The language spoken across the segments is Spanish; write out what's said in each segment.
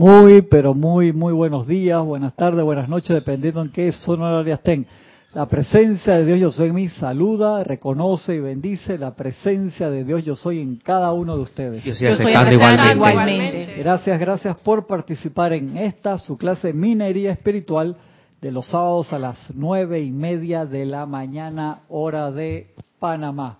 Muy, pero muy, muy buenos días, buenas tardes, buenas noches, dependiendo en qué zona estén. La presencia de Dios Yo Soy en mí saluda, reconoce y bendice la presencia de Dios Yo Soy en cada uno de ustedes. Yo, soy igualmente. igualmente. Gracias, gracias por participar en esta, su clase Minería Espiritual de los sábados a las nueve y media de la mañana, hora de Panamá.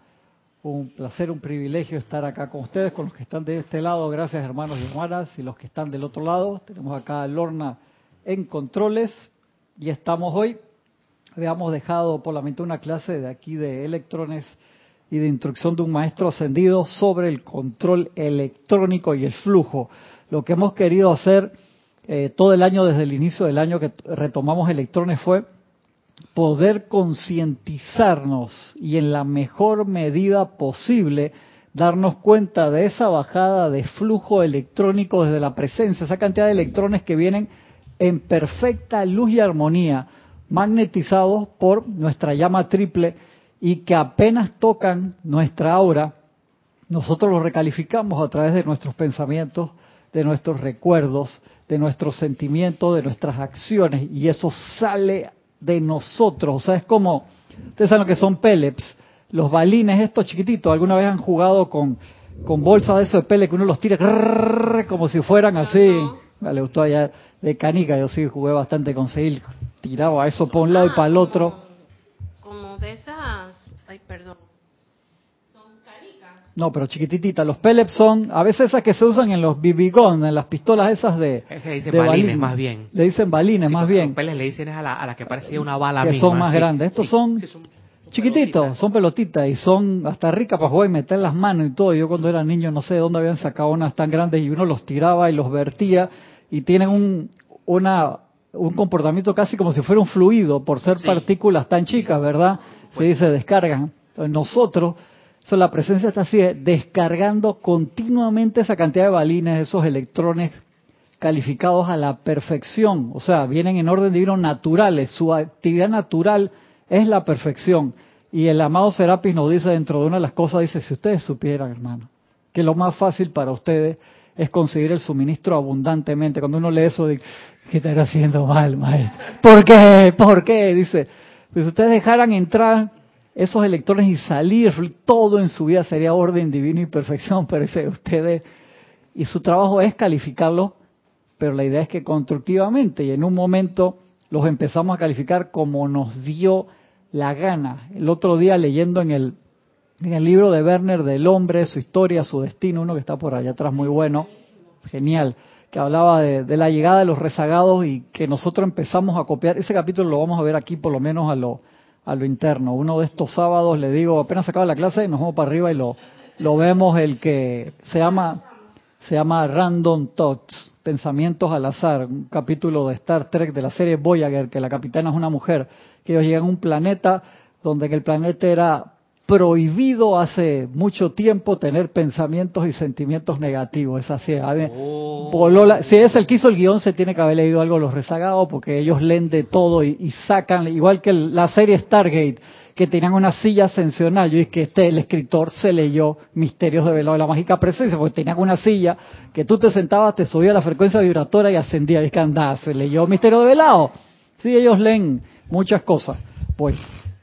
Un placer, un privilegio estar acá con ustedes, con los que están de este lado. Gracias, hermanos y hermanas. Y los que están del otro lado, tenemos acá a Lorna en controles. Y estamos hoy, habíamos dejado por la mente una clase de aquí de electrones y de instrucción de un maestro ascendido sobre el control electrónico y el flujo. Lo que hemos querido hacer eh, todo el año, desde el inicio del año que retomamos electrones, fue poder concientizarnos y en la mejor medida posible darnos cuenta de esa bajada de flujo electrónico desde la presencia, esa cantidad de electrones que vienen en perfecta luz y armonía, magnetizados por nuestra llama triple y que apenas tocan nuestra aura, nosotros los recalificamos a través de nuestros pensamientos, de nuestros recuerdos, de nuestros sentimientos, de nuestras acciones, y eso sale de nosotros. O sea, es como, ustedes saben lo que son pellets, los balines estos chiquititos, alguna vez han jugado con, con bolsas de esos de pellets que uno los tira como si fueran así. Me gustó allá de canica, yo sí jugué bastante con seguir, tiraba eso por un lado y para el otro. Como de esas, ay perdón, no, pero chiquititita. Los pellets son, a veces esas que se usan en los BB en las pistolas esas de. Que dicen balines, más bien. Le dicen balines, más bien. Los pellets le dicen a la, a la que parecía una bala Que son más grandes. Estos son, chiquititos, son pelotitas y son hasta ricas para jugar y meter las manos y todo. Yo cuando era niño no sé de dónde habían sacado unas tan grandes y uno los tiraba y los vertía y tienen un, una, un comportamiento casi como si fuera un fluido por ser partículas tan chicas, ¿verdad? Se dice descargan. Entonces la presencia está así, descargando continuamente esa cantidad de balines, esos electrones calificados a la perfección. O sea, vienen en orden divino naturales. Su actividad natural es la perfección. Y el amado Serapis nos dice dentro de una de las cosas, dice, si ustedes supieran, hermano, que lo más fácil para ustedes es conseguir el suministro abundantemente. Cuando uno lee eso, dice, ¿qué están haciendo mal, maestro? ¿Por qué? ¿Por qué? Dice, pues si ustedes dejaran entrar esos electrones y salir, todo en su vida sería orden divino y perfección, parece ustedes, y su trabajo es calificarlo, pero la idea es que constructivamente, y en un momento los empezamos a calificar como nos dio la gana. El otro día leyendo en el, en el libro de Werner del hombre, su historia, su destino, uno que está por allá atrás muy bueno, genial, que hablaba de, de la llegada de los rezagados y que nosotros empezamos a copiar, ese capítulo lo vamos a ver aquí por lo menos a lo a lo interno. Uno de estos sábados le digo, apenas acaba la clase, nos vamos para arriba y lo, lo vemos el que se llama se llama Random Thoughts, Pensamientos al azar, un capítulo de Star Trek de la serie Voyager, que la capitana es una mujer, que ellos llegan a un planeta donde el planeta era prohibido hace mucho tiempo tener pensamientos y sentimientos negativos. Es así. Oh. si es el que hizo el guion, se tiene que haber leído algo los rezagados, porque ellos leen de todo y, sacan, igual que la serie Stargate, que tenían una silla ascensional. Yo es que este, el escritor se leyó Misterios de Velado de la Mágica Presencia, porque tenían una silla que tú te sentabas, te subía la frecuencia vibratoria y ascendía. Y es que andaba, se leyó Misterio de Velado. Sí, ellos leen muchas cosas. Pues,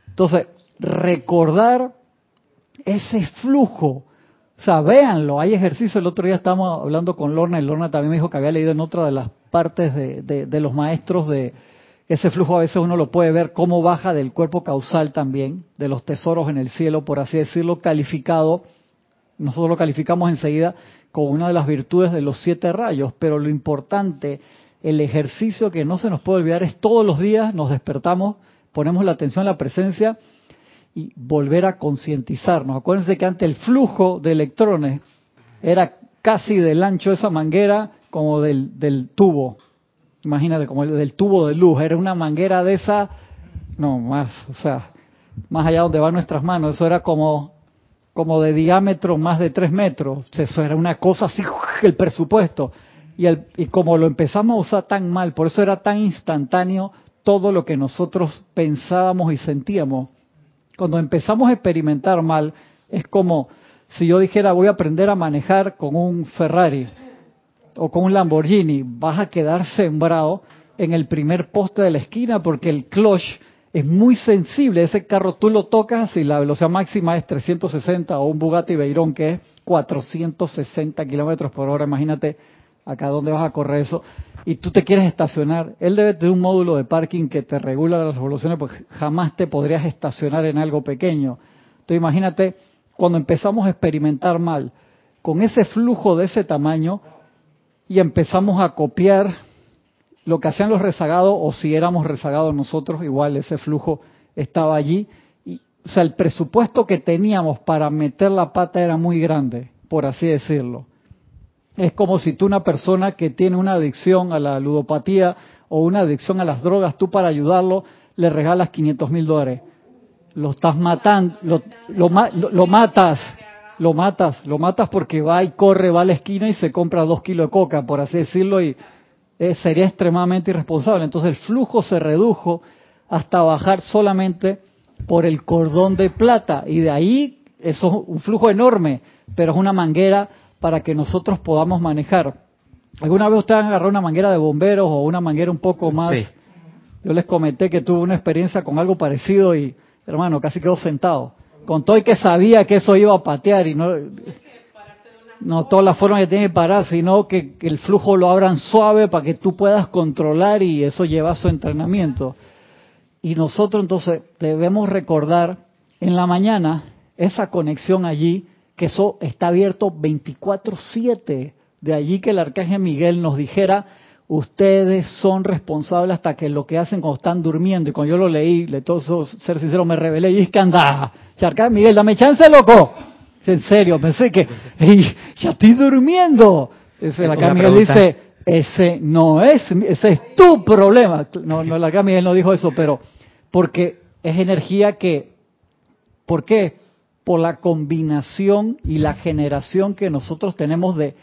entonces, recordar ese flujo. O sea, véanlo, hay ejercicio. El otro día estábamos hablando con Lorna y Lorna también me dijo que había leído en otra de las partes de, de, los maestros de ese flujo a veces uno lo puede ver cómo baja del cuerpo causal también, de los tesoros en el cielo, por así decirlo, calificado. Nosotros lo calificamos enseguida como una de las virtudes de los siete rayos, pero lo importante, el ejercicio que no se nos puede olvidar es todos los días nos despertamos, ponemos la atención en la presencia y volver a concientizarnos. Acuérdense que antes el flujo de electrones era casi del ancho de esa manguera como del, del tubo. Imagínate, como el del tubo de luz. Era una manguera de esa, no, más, o sea, más allá donde van nuestras manos. Eso era como, como de diámetro más de tres metros. Eso era una cosa así, el presupuesto. Y, el, y como lo empezamos a usar tan mal, por eso era tan instantáneo todo lo que nosotros pensábamos y sentíamos cuando empezamos a experimentar mal, es como si yo dijera voy a aprender a manejar con un Ferrari. o con un Lamborghini, vas a quedar sembrado en el primer poste de la esquina porque el clutch es muy sensible. Ese carro tú lo tocas y la velocidad máxima es 360 o un Bugatti Veyron que es 460 kilómetros por hora. Imagínate acá dónde vas a correr eso. Y tú te quieres estacionar. Él debe tener un módulo de parking que te regula las revoluciones porque jamás te podrías estacionar en algo pequeño. Entonces imagínate cuando empezamos a experimentar mal con ese flujo de ese tamaño y empezamos a copiar lo que hacían los rezagados o si éramos rezagados nosotros, igual ese flujo estaba allí. Y, o sea, el presupuesto que teníamos para meter la pata era muy grande, por así decirlo. Es como si tú una persona que tiene una adicción a la ludopatía o una adicción a las drogas, tú para ayudarlo le regalas 500 mil dólares. Lo estás matando, lo, matas, lo matas, lo matas porque va y corre, va a la esquina y se compra dos kilos de coca, por así decirlo, y eh, sería extremadamente irresponsable. Entonces el flujo se redujo hasta bajar solamente por el cordón de plata y de ahí eso es un flujo enorme, pero es una manguera para que nosotros podamos manejar. ¿Alguna vez ustedes han agarrado una manguera de bomberos o una manguera un poco más? Yo les comenté que tuve una experiencia con algo parecido y, hermano, casi quedó sentado. Con todo y que sabía que eso iba a patear y no no todas las formas que tiene que parar, sino que, el flujo lo abran suave para que tú puedas controlar y eso lleva a su entrenamiento. Y nosotros entonces debemos recordar en la mañana esa conexión allí, que eso está abierto 24/7. De allí que el arcángel Miguel nos dijera, ustedes son responsables hasta que lo que hacen cuando están durmiendo. Y cuando yo lo leí, le todo ser sincero, me revelé y dije, anda, arcángel Miguel, dame chance, loco en serio, pensé que, ya estoy durmiendo. Ese, la Miguel dice, ese no es, ese es tu problema. No, no, la Miguel no dijo eso, pero porque es energía que, ¿por qué? Por la combinación y la generación que nosotros tenemos de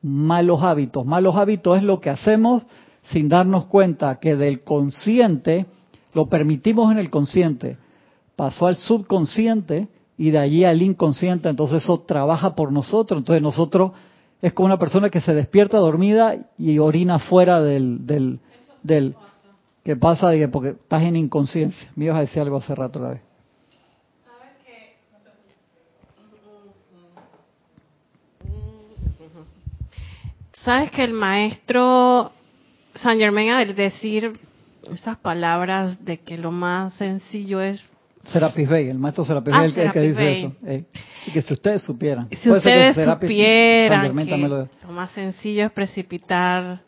malos hábitos. Malos hábitos es lo que hacemos sin darnos cuenta que del consciente, lo permitimos en el consciente, pasó al subconsciente y de allí al inconsciente, entonces eso trabaja por nosotros, entonces nosotros es como una persona que se despierta dormida y orina fuera del, del, del que pasa porque estás en inconsciencia. Me ibas a decir algo hace rato la vez. Sabes que el maestro San Germán al decir esas palabras de que lo más sencillo es Serapis Bey, el maestro Serapis ah, Bey, el, que dice eso. Eh, y que si ustedes supieran. Si ustedes supieran que lo... más sencillo es precipitar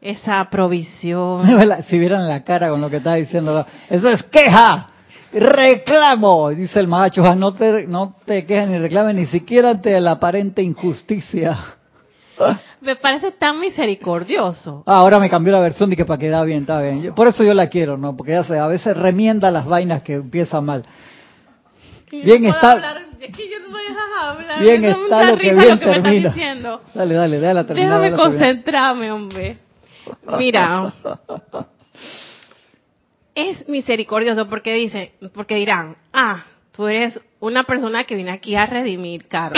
esa provisión. si vieran la cara con lo que está diciendo, eso es queja, reclamo, dice el macho, no te, no te quejes ni reclames ni siquiera ante la aparente injusticia. me parece tan misericordioso. Ah, ahora me cambió la versión de que para quedar bien, está bien. Por eso yo la quiero, ¿no? Porque ya sé, a veces remienda las vainas que empiezan mal. Bien está. bien está lo que bien termina. Dale, dale, déjala terminar. Déjame concentrarme, hombre. Mira. es misericordioso porque dice, porque dirán, ah, tú eres una persona que viene aquí a redimir, Caro.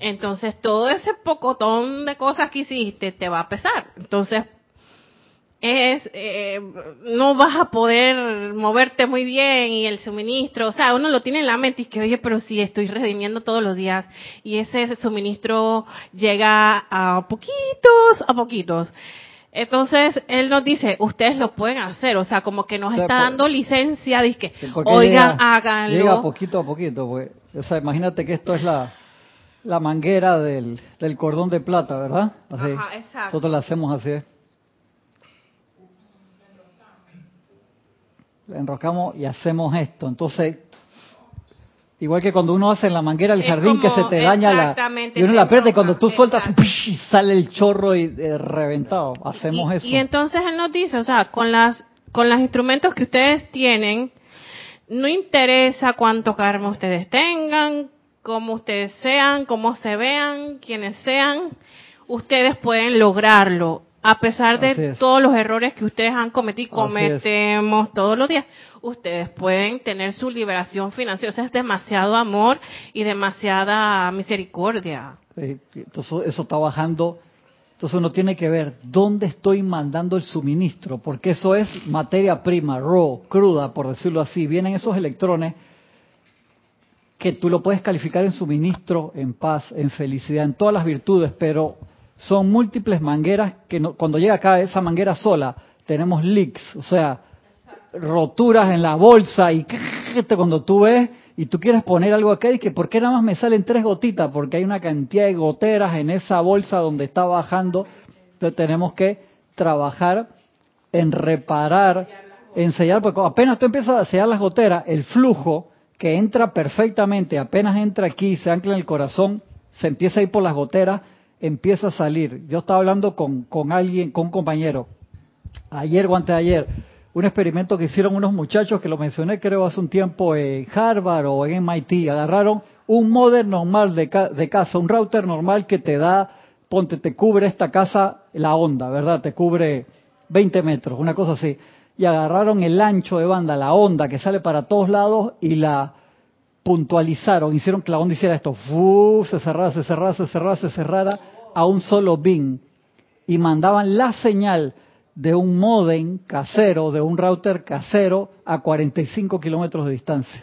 Entonces todo ese pocotón de cosas que hiciste te va a pesar. Entonces es eh, no vas a poder moverte muy bien y el suministro, o sea, uno lo tiene en la mente y que oye, pero si estoy redimiendo todos los días y ese suministro llega a poquitos, a poquitos. Entonces, él nos dice, ustedes lo pueden hacer, o sea, como que nos está dando licencia, dice oigan, háganlo. Llega poquito a poquito, pues. O sea, imagínate que esto es la, la manguera del, del cordón de plata, ¿verdad? Así. Ajá, exacto. Nosotros la hacemos así. La enroscamos y hacemos esto. Entonces, igual que cuando uno hace en la manguera el jardín que se te daña la y uno la aprieta y cuando tú sueltas y sale el chorro y eh, reventado. Hacemos eso. Y entonces él nos dice, o sea, con las con los instrumentos que ustedes tienen, no interesa cuánto karma ustedes tengan, como ustedes sean, como se vean, quienes sean, ustedes pueden lograrlo. A pesar de todos los errores que ustedes han cometido, cometemos todos los días, ustedes pueden tener su liberación financiera. O sea, es demasiado amor y demasiada misericordia. Entonces, eso está bajando. Entonces uno tiene que ver dónde estoy mandando el suministro, porque eso es materia prima, raw, cruda, por decirlo así. Vienen esos electrones que tú lo puedes calificar en suministro, en paz, en felicidad, en todas las virtudes, pero son múltiples mangueras que cuando llega acá esa manguera sola, tenemos leaks, o sea, roturas en la bolsa y cuando tú ves y tú quieres poner algo acá y que ¿por qué nada más me salen tres gotitas? Porque hay una cantidad de goteras en esa bolsa donde está bajando. Entonces tenemos que trabajar en reparar, en sellar, porque apenas tú empiezas a sellar las goteras, el flujo que entra perfectamente, apenas entra aquí, se ancla en el corazón, se empieza a ir por las goteras, empieza a salir. Yo estaba hablando con, con alguien, con un compañero, ayer o antes de ayer, un experimento que hicieron unos muchachos que lo mencioné creo hace un tiempo en Harvard o en MIT. Agarraron un modem normal de, de casa, un router normal que te da, ponte, te cubre esta casa la onda, ¿verdad? Te cubre 20 metros, una cosa así. Y agarraron el ancho de banda, la onda que sale para todos lados y la puntualizaron, hicieron que la onda hiciera esto, se cerrara, se cerrara, se cerrara, se cerrara a un solo bin. Y mandaban la señal de un modem casero, de un router casero a 45 kilómetros de distancia.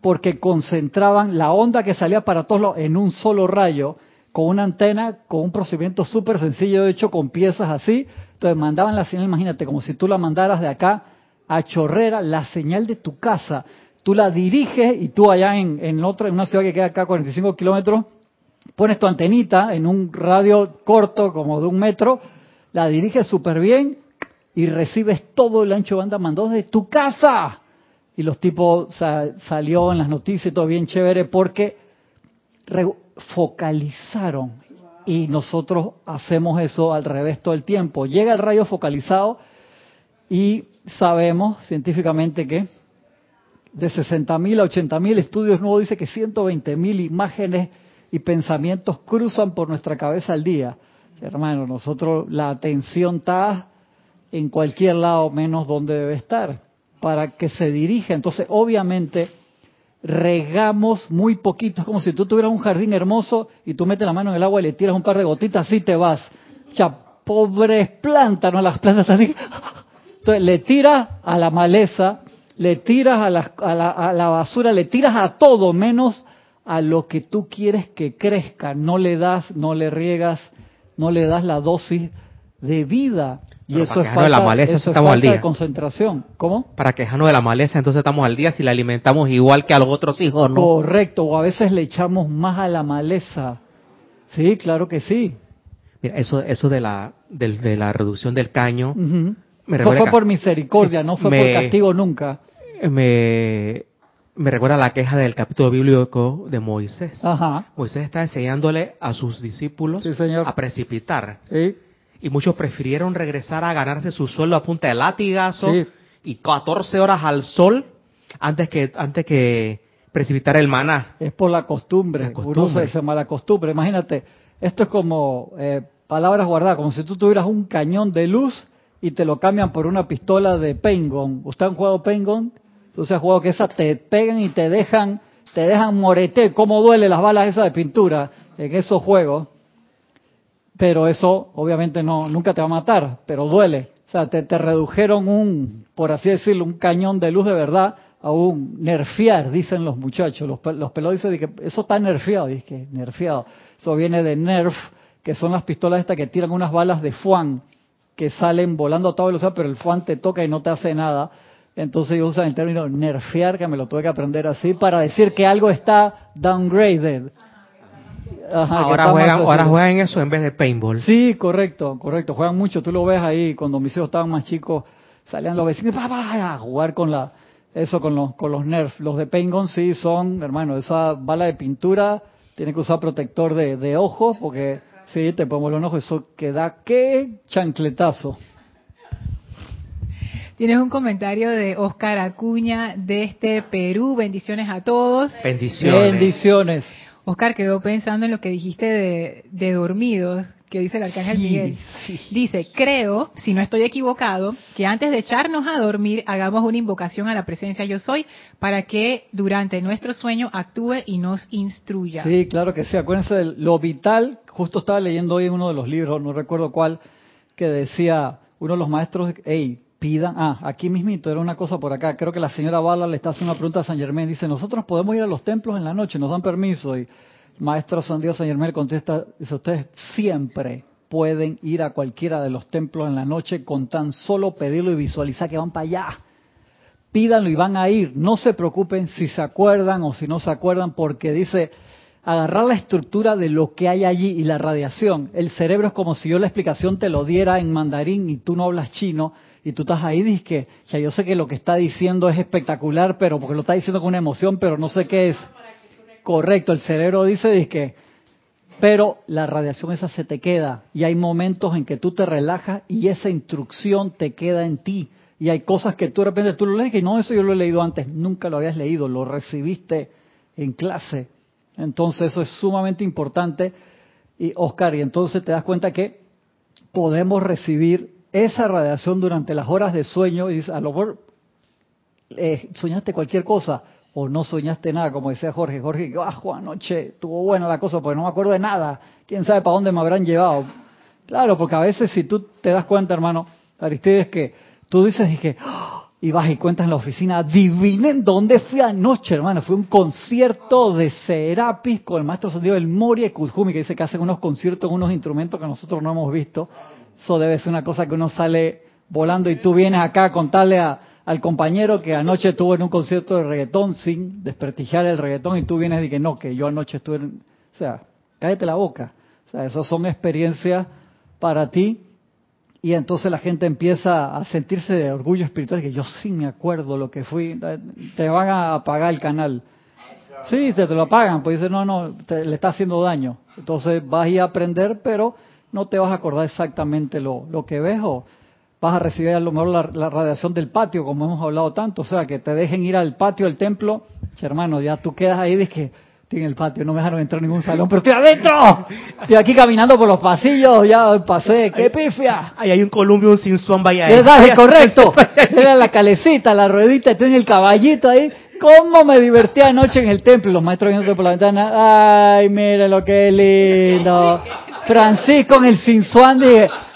Porque concentraban la onda que salía para todos en un solo rayo, con una antena, con un procedimiento súper sencillo, hecho con piezas así. Entonces mandaban la señal, imagínate, como si tú la mandaras de acá a Chorrera, la señal de tu casa tú la diriges y tú allá en, en otra, en una ciudad que queda acá a 45 kilómetros, pones tu antenita en un radio corto como de un metro, la diriges súper bien y recibes todo el ancho banda mandado de tu casa. Y los tipos, salió en las noticias y todo bien chévere porque focalizaron. Y nosotros hacemos eso al revés todo el tiempo. Llega el rayo focalizado y sabemos científicamente que de 60.000 a 80.000 estudios nuevos dice que 120.000 imágenes y pensamientos cruzan por nuestra cabeza al día. Hermano, nosotros la atención está en cualquier lado menos donde debe estar para que se dirija. Entonces, obviamente, regamos muy poquito. Es como si tú tuvieras un jardín hermoso y tú metes la mano en el agua y le tiras un par de gotitas, así te vas. Ya, pobres plantas, ¿no? Las plantas así. Entonces, le tiras a la maleza le tiras a la, a, la, basura, le tiras a todo menos a lo que tú quieres que crezca. No le das, no le riegas, no le das la dosis de vida. Y eso es falta, de, la maleza, estamos al día. de concentración. ¿Cómo? Para quejarnos de la maleza, entonces estamos al día si la alimentamos igual que a los otros hijos, ¿no? Correcto, o a veces le echamos más a la maleza. Sí, claro que sí. Mira, eso, eso de la, de, la reducción del caño, eso fue por misericordia, no fue por castigo nunca. Me, me recuerda la queja del capítulo bíblico de Moisés. Moisés está enseñándole a sus discípulos a precipitar. Y muchos prefirieron regresar a ganarse su sueldo a punta de látigazo y 14 horas al sol antes que, antes que precipitar el maná. Es por la costumbre. La costumbre. se, mala costumbre. Imagínate, esto es como eh, palabras guardadas, como si tú tuvieras un cañón de luz y te lo cambian por una pistola de Pengon. ¿Usted han jugado Pengon? Entonces, jugado que esas te pegan y te dejan, te dejan morete, cómo duele las balas esas de pintura en esos juegos. Pero eso, obviamente, no, nunca te va a matar, pero duele. O sea, te, te redujeron un, por así decirlo, un cañón de luz de verdad a un nerfear, dicen los muchachos. Los, los dicen que eso está nerfeado, que nerfeado. Eso viene de nerf, que son las pistolas estas que tiran unas balas de fuan que salen volando a toda velocidad, pero el fuan te toca y no te hace nada. Entonces ellos usan el término nerfear, que me lo tuve que aprender así, para decir que algo está downgraded. Ahora, juegan, ahora juegan en eso en vez de paintball. Sí, correcto, correcto. Juegan mucho. Tú lo ves ahí, cuando mis hijos estaban más chicos, salían los vecinos a jugar con la eso con los, con los nerfs. Los de paintball sí son, hermano, esa bala de pintura tiene que usar protector de, de ojos porque Sí, te pongo los ojos, eso queda qué chancletazo. Tienes un comentario de Oscar Acuña de este Perú. Bendiciones a todos. Bendiciones. Bendiciones. Oscar quedó pensando en lo que dijiste de, dormidos, que dice el arcángel Miguel. Dice, creo, si no estoy equivocado, que antes de echarnos a dormir hagamos una invocación a la presencia yo soy para que durante nuestro sueño actúe y nos instruya. Sí, claro que sí. Acuérdense de lo vital. Justo estaba leyendo hoy en uno de los libros, no recuerdo cuál, que decía uno de los maestros, hey, pidan, ah, aquí mismito, era una cosa por acá, creo que la señora Bala le está haciendo una pregunta a San Germán, dice, nosotros podemos ir a los templos en la noche, nos dan permiso, y Maestro San Dios San Germán contesta, dice, ustedes siempre pueden ir a cualquiera de los templos en la noche con tan solo pedirlo y visualizar que van para allá. Pídanlo y van a ir. No se preocupen si se acuerdan o si no se acuerdan, porque dice, agarrar la estructura de lo que hay allí y la radiación. El cerebro es como si yo la explicación te lo diera en mandarín y tú no hablas chino y tú estás ahí y que, ya yo sé que lo que está diciendo es espectacular, pero porque lo está diciendo con una emoción, pero no sé qué es. Correcto, el cerebro dice que, pero la radiación esa se te queda y hay momentos en que tú te relajas y esa instrucción te queda en ti. Y hay cosas que tú de repente tú lo lees y no, eso yo lo he leído antes, nunca lo habías leído, lo recibiste en clase. Entonces eso es sumamente importante. Y Oscar, y entonces te das cuenta que podemos recibir esa radiación durante las horas de sueño y a lo mejor eh, soñaste cualquier cosa, o no soñaste nada, como decía Jorge. Jorge, ah, anoche estuvo buena la cosa porque no me acuerdo de nada. ¿Quién sabe para dónde me habrán llevado? Claro, porque a veces si tú te das cuenta, hermano, Aristides, que tú dices y que ¡ah! y vas y cuentas en la oficina, adivinen dónde fui anoche, hermano. Fue un concierto de Serapis con el maestro sonido del Moria y que dice que hacen unos conciertos con unos instrumentos que nosotros no hemos visto. Eso debe ser una cosa que uno sale volando y tú vienes acá a contarle a al compañero que anoche estuvo en un concierto de reggaetón sin desprestigiar el reggaetón y tú vienes y que no, que yo anoche estuve en... O sea, cállate la boca. O sea, esas son experiencias para ti y entonces la gente empieza a sentirse de orgullo espiritual, que yo sí me acuerdo lo que fui, te van a apagar el canal. Sí, te, te lo apagan, pues dice, no, no, le está haciendo daño. Entonces vas a ir a aprender, pero no te vas a acordar exactamente lo, lo que ves o vas a recibir a lo mejor la, radiación del patio, como hemos hablado tanto, o sea, que te dejen ir al patio del templo, hermano, ya tú quedas ahí de que estoy en el patio, no me dejaron entrar en ningún salón, pero estoy adentro, estoy aquí caminando por los pasillos, ya pasé, qué pifia. Ahí hay un columpio, un sin vaya ahí. correcto, era la calecita, la ruedita, estoy en el caballito ahí, ¿Cómo me divertí anoche en el templo? Los maestros viendo por la ventana. Ay, mire lo que lindo. Francisco en el Sinsuán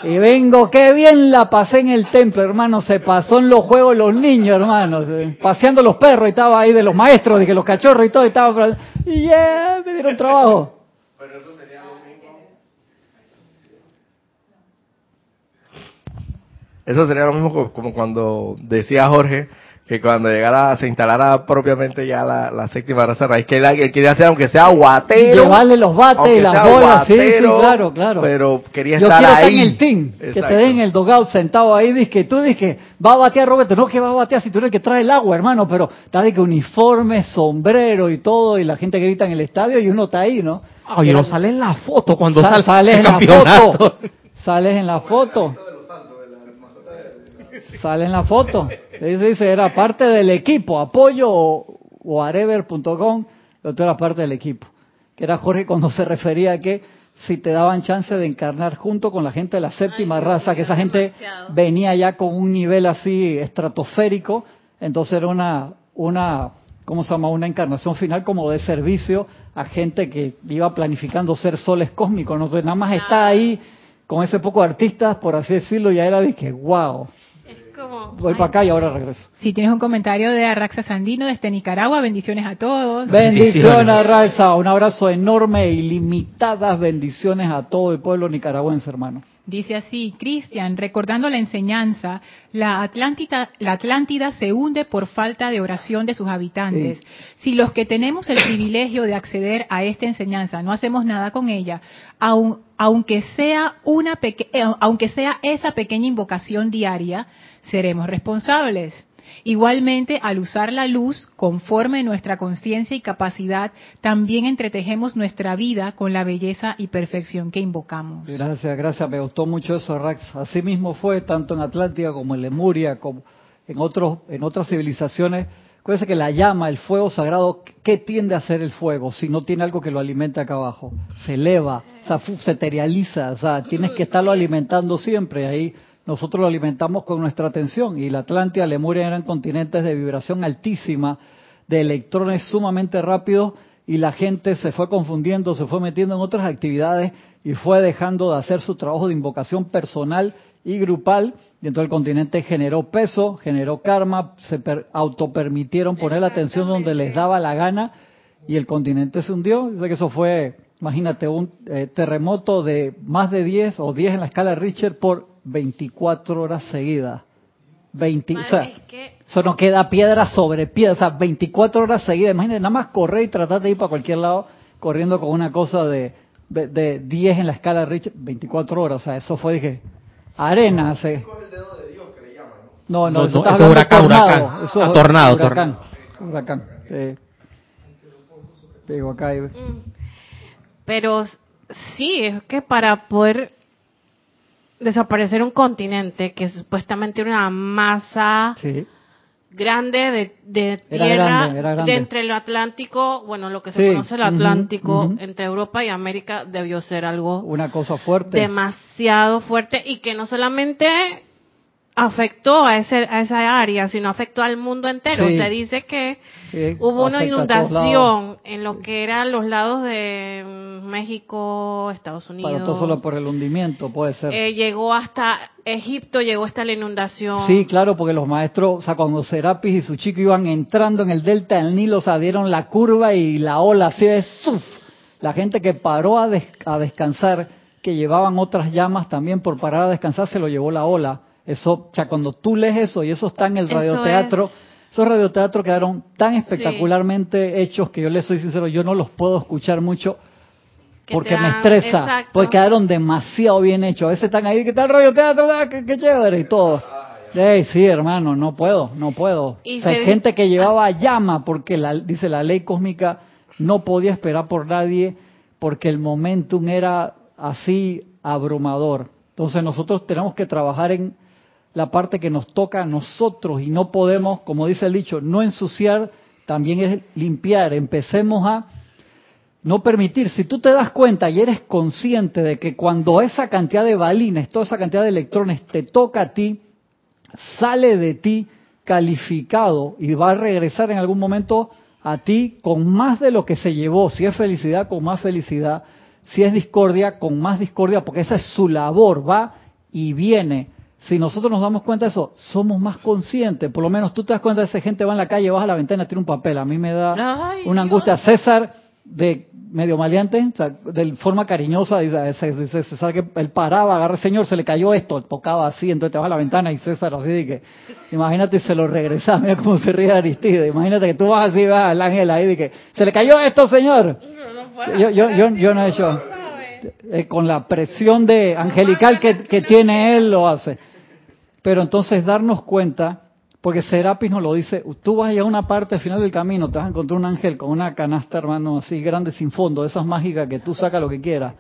y vengo, qué bien la pasé en el templo, hermano, se pasó en los juegos los niños, hermano, paseando los perros y estaba ahí de los maestros, de que los cachorros y todo, y estaba, y ya, me dieron trabajo. Pero eso sería lo mismo. Eso sería lo mismo como cuando decía Jorge, que cuando llegara, se instalara propiamente ya la, séptima raza raíz, que él, quería hacer aunque sea guatero. Llevarle los bates y las bolas, sí, sí, claro, claro. Pero quería estar ahí. Estar en el team, que te den el dogado sentado ahí, dice que tú dices que va a batear Roberto, no que va a batear si tú eres el que trae el agua, hermano, pero está de que uniforme, sombrero y todo, y la gente grita en el estadio y uno está ahí, ¿no? Oye, no sale en la foto cuando sale, sales en la foto. Sales en la foto. Sale en la foto. Dice, era parte del equipo, apoyo o, o arever.com, otro era parte del equipo. Que era Jorge cuando se refería a que si te daban chance de encarnar junto con la gente de la séptima raza, que esa gente venía ya con un nivel así estratosférico, entonces era una, una, ¿cómo se llama? Una encarnación final como de servicio a gente que iba planificando ser soles cósmicos, entonces nada más está ahí con ese poco de artistas, por así decirlo, ya era de que, wow, Voy para acá y ahora regreso. Si tienes un comentario de Arraxa Sandino desde Nicaragua, bendiciones a todos. Bendiciones, Arraxa. Un abrazo enorme y limitadas bendiciones a todo el pueblo nicaragüense, hermano. Dice así, Cristian, recordando la enseñanza, la Atlántida, la Atlántida se hunde por falta de oración de sus habitantes. Si los que tenemos el privilegio de acceder a esta enseñanza no hacemos nada con ella, aunque sea una eh, aunque sea esa pequeña invocación diaria, seremos responsables. Igualmente, al usar la luz conforme nuestra conciencia y capacidad, también entretejemos nuestra vida con la belleza y perfección que invocamos. Gracias, gracias. Me gustó mucho eso, Rax. Así mismo fue, tanto en Atlántida como en Lemuria, como en, otros, en otras civilizaciones Acuérdense que la llama, el fuego sagrado, ¿qué tiende a hacer el fuego si no tiene algo que lo alimente acá abajo? Se eleva, se eterializa, o sea, tienes que estarlo alimentando siempre. Ahí nosotros lo alimentamos con nuestra atención. Y la Atlántida, Lemuria eran continentes de vibración altísima, de electrones sumamente rápidos, y la gente se fue confundiendo, se fue metiendo en otras actividades y fue dejando de hacer su trabajo de invocación personal y grupal y entonces el continente generó peso, generó karma, se autopermitieron poner la atención donde les daba la gana y el continente se hundió. Yo que eso fue, imagínate, un eh, terremoto de más de 10 o 10 en la escala Richter por 24 horas seguidas. 20, o sea, eso no queda piedra sobre piedra, o sea, 24 horas seguidas. Imagínate, nada más correr y tratar de ir para cualquier lado corriendo con una cosa de, de, 10 en la escala Richter, 24 horas. O sea, eso fue, dije, arena. Se, no, no, eso, es huracán, huracán. Eso es tornado, huracán. Huracán. digo acá. Mm. Pero sí, es que para poder desaparecer un continente que supuestamente era una masa grande de, tierra de entre el Atlántico, bueno, lo que se conoce el Atlántico, entre Europa y América, debió ser algo una cosa fuerte, demasiado fuerte y que no solamente afectó a, ese, a esa área, sino afectó al mundo entero. Se dice que hubo una inundación en lo que eran los lados de mm, México, Estados Unidos. Para todo solo por el hundimiento, puede ser. Eh, llegó hasta Egipto, llegó hasta la inundación. Sí, claro, porque los maestros, o sea, cuando Serapis y su chico iban entrando en el delta del Nilo, o sea, dieron la curva y la ola así de ¡suf! La gente que paró a, a descansar, que llevaban otras llamas también por parar a descansar, se lo llevó la ola eso, o sea, cuando tú lees eso y eso está en el radioteatro, esos radioteatros quedaron tan espectacularmente hechos que yo les soy sincero, yo no los puedo escuchar mucho porque me estresa, porque quedaron demasiado bien hechos. A veces están ahí, ¿qué tal radioteatro? Ah, qué, chévere y todo. sí, hermano, no puedo, no puedo. hay gente que llevaba llama porque la, dice la ley cósmica no podía esperar por nadie porque el momentum era así abrumador. Entonces nosotros tenemos que trabajar en la parte que nos toca a nosotros y no podemos, como dice el dicho, no ensuciar, también es limpiar. Empecemos a no permitir, si tú te das cuenta y eres consciente de que cuando esa cantidad de balines, toda esa cantidad de electrones te toca a ti, sale de ti calificado y va a regresar en algún momento a ti con más de lo que se llevó, si es felicidad, con más felicidad, si es discordia, con más discordia, porque esa es su labor, va y viene si nosotros nos damos cuenta de eso, somos más conscientes. Por lo menos tú te das cuenta de esa gente va en la calle, vas a la ventana, tiene un papel. A mí me da una angustia. César, de medio maleante, de forma cariñosa, dice, César que él paraba, agarra, señor, se le cayó esto, tocaba así, entonces te vas a la ventana y César así, de que, imagínate, se lo regresa, mira cómo se ríe Aristide, imagínate que tú vas así, vas al ángel ahí, de que, se le cayó esto, señor. Yo, yo, yo, yo no he hecho, eh, con la presión de angelical que, que tiene él, lo hace. Pero entonces darnos cuenta, porque Serapis nos lo dice, tú vas a a una parte al final del camino, te vas a encontrar un ángel con una canasta, hermano, así grande sin fondo, esas mágicas que tú sacas lo que quieras,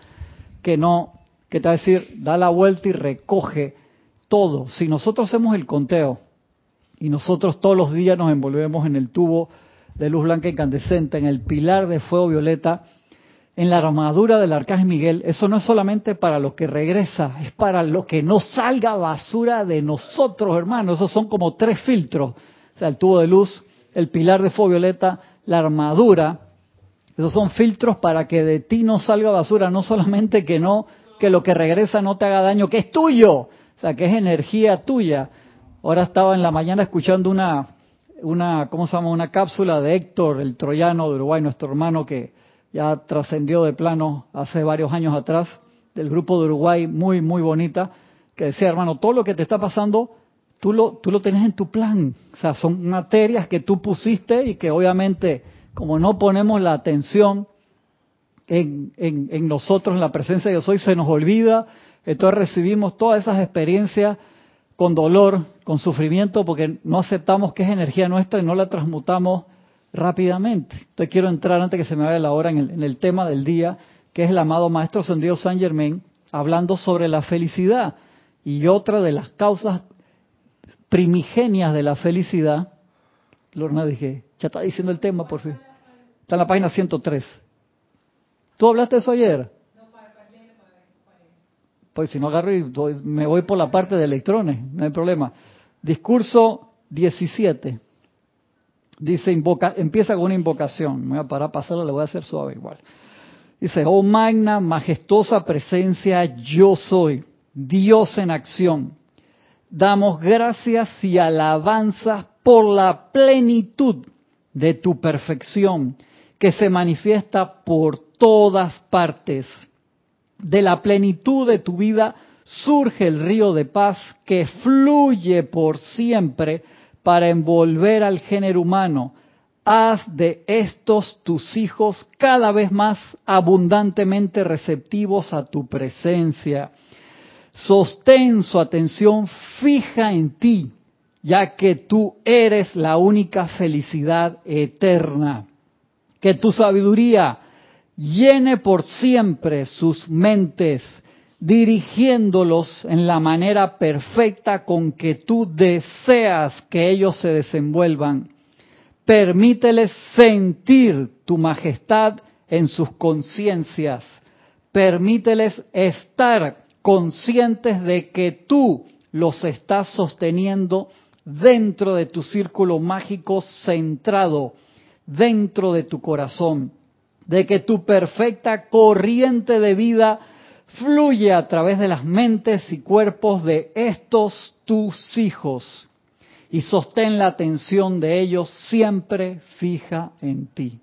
que no, que te va a decir, da la vuelta y recoge todo. Si nosotros hacemos el conteo y nosotros todos los días nos envolvemos en el tubo de luz blanca incandescente, en el pilar de fuego violeta, en la armadura del arcángel Miguel, eso no es solamente para lo que regresa, es para lo que no salga basura de nosotros, hermanos. Esos son como tres filtros. O sea, el tubo de luz, el pilar de fuego violeta, la armadura. Esos son filtros para que de ti no salga basura, no solamente que no, que lo que regresa no te haga daño, que es tuyo, o sea, que es energía tuya. Ahora estaba en la mañana escuchando una, una, ¿cómo se llama? Una cápsula de Héctor, el troyano de Uruguay, nuestro hermano que ya trascendió de plano hace varios años atrás, del grupo de Uruguay, muy, muy bonita, que decía, hermano, todo lo que te está pasando, tú lo, tú lo tenés en tu plan. O sea, son materias que tú pusiste y que obviamente, como no ponemos la atención en, en, en nosotros, en la presencia de Dios hoy, se nos olvida. Entonces recibimos todas esas experiencias con dolor, con sufrimiento, porque no aceptamos que es energía nuestra y no la transmutamos rápidamente. Entonces quiero entrar antes que se me vaya la hora en el, tema del día, que es el amado Maestro Sendido San Germain, hablando sobre la felicidad. Y otra de las causas primigenias de la felicidad, Lorna dije, ya está diciendo el tema, por fin. Está en la página 103. ¿Tú hablaste eso ayer? Pues si no agarro y me voy por la parte de electrones, no hay problema. Discurso 17. Dice, empieza con una invocación. Me voy a parar a pasarlo, le voy a hacer suave igual. Dice, oh magna, majestuosa presencia, yo soy, Dios en acción. Damos gracias y alabanzas por la plenitud de tu perfección que se manifiesta por todas partes. De la plenitud de tu vida surge el río de paz que fluye por siempre para envolver al género humano haz de estos tus hijos cada vez más abundantemente receptivos a tu presencia. Sostén su atención fija en ti, ya que tú eres la única felicidad eterna. Que tu sabiduría llene por siempre sus mentes, dirigiéndolos en la manera perfecta con que tú deseas que ellos se desenvuelvan Permíteles sentir tu majestad en sus conciencias. Permíteles estar conscientes de que tú los estás sosteniendo dentro de tu círculo mágico centrado, dentro de tu corazón, de que tu perfecta corriente de vida fluye a través de las mentes y cuerpos de estos tus hijos y sostén la atención de ellos siempre fija en ti.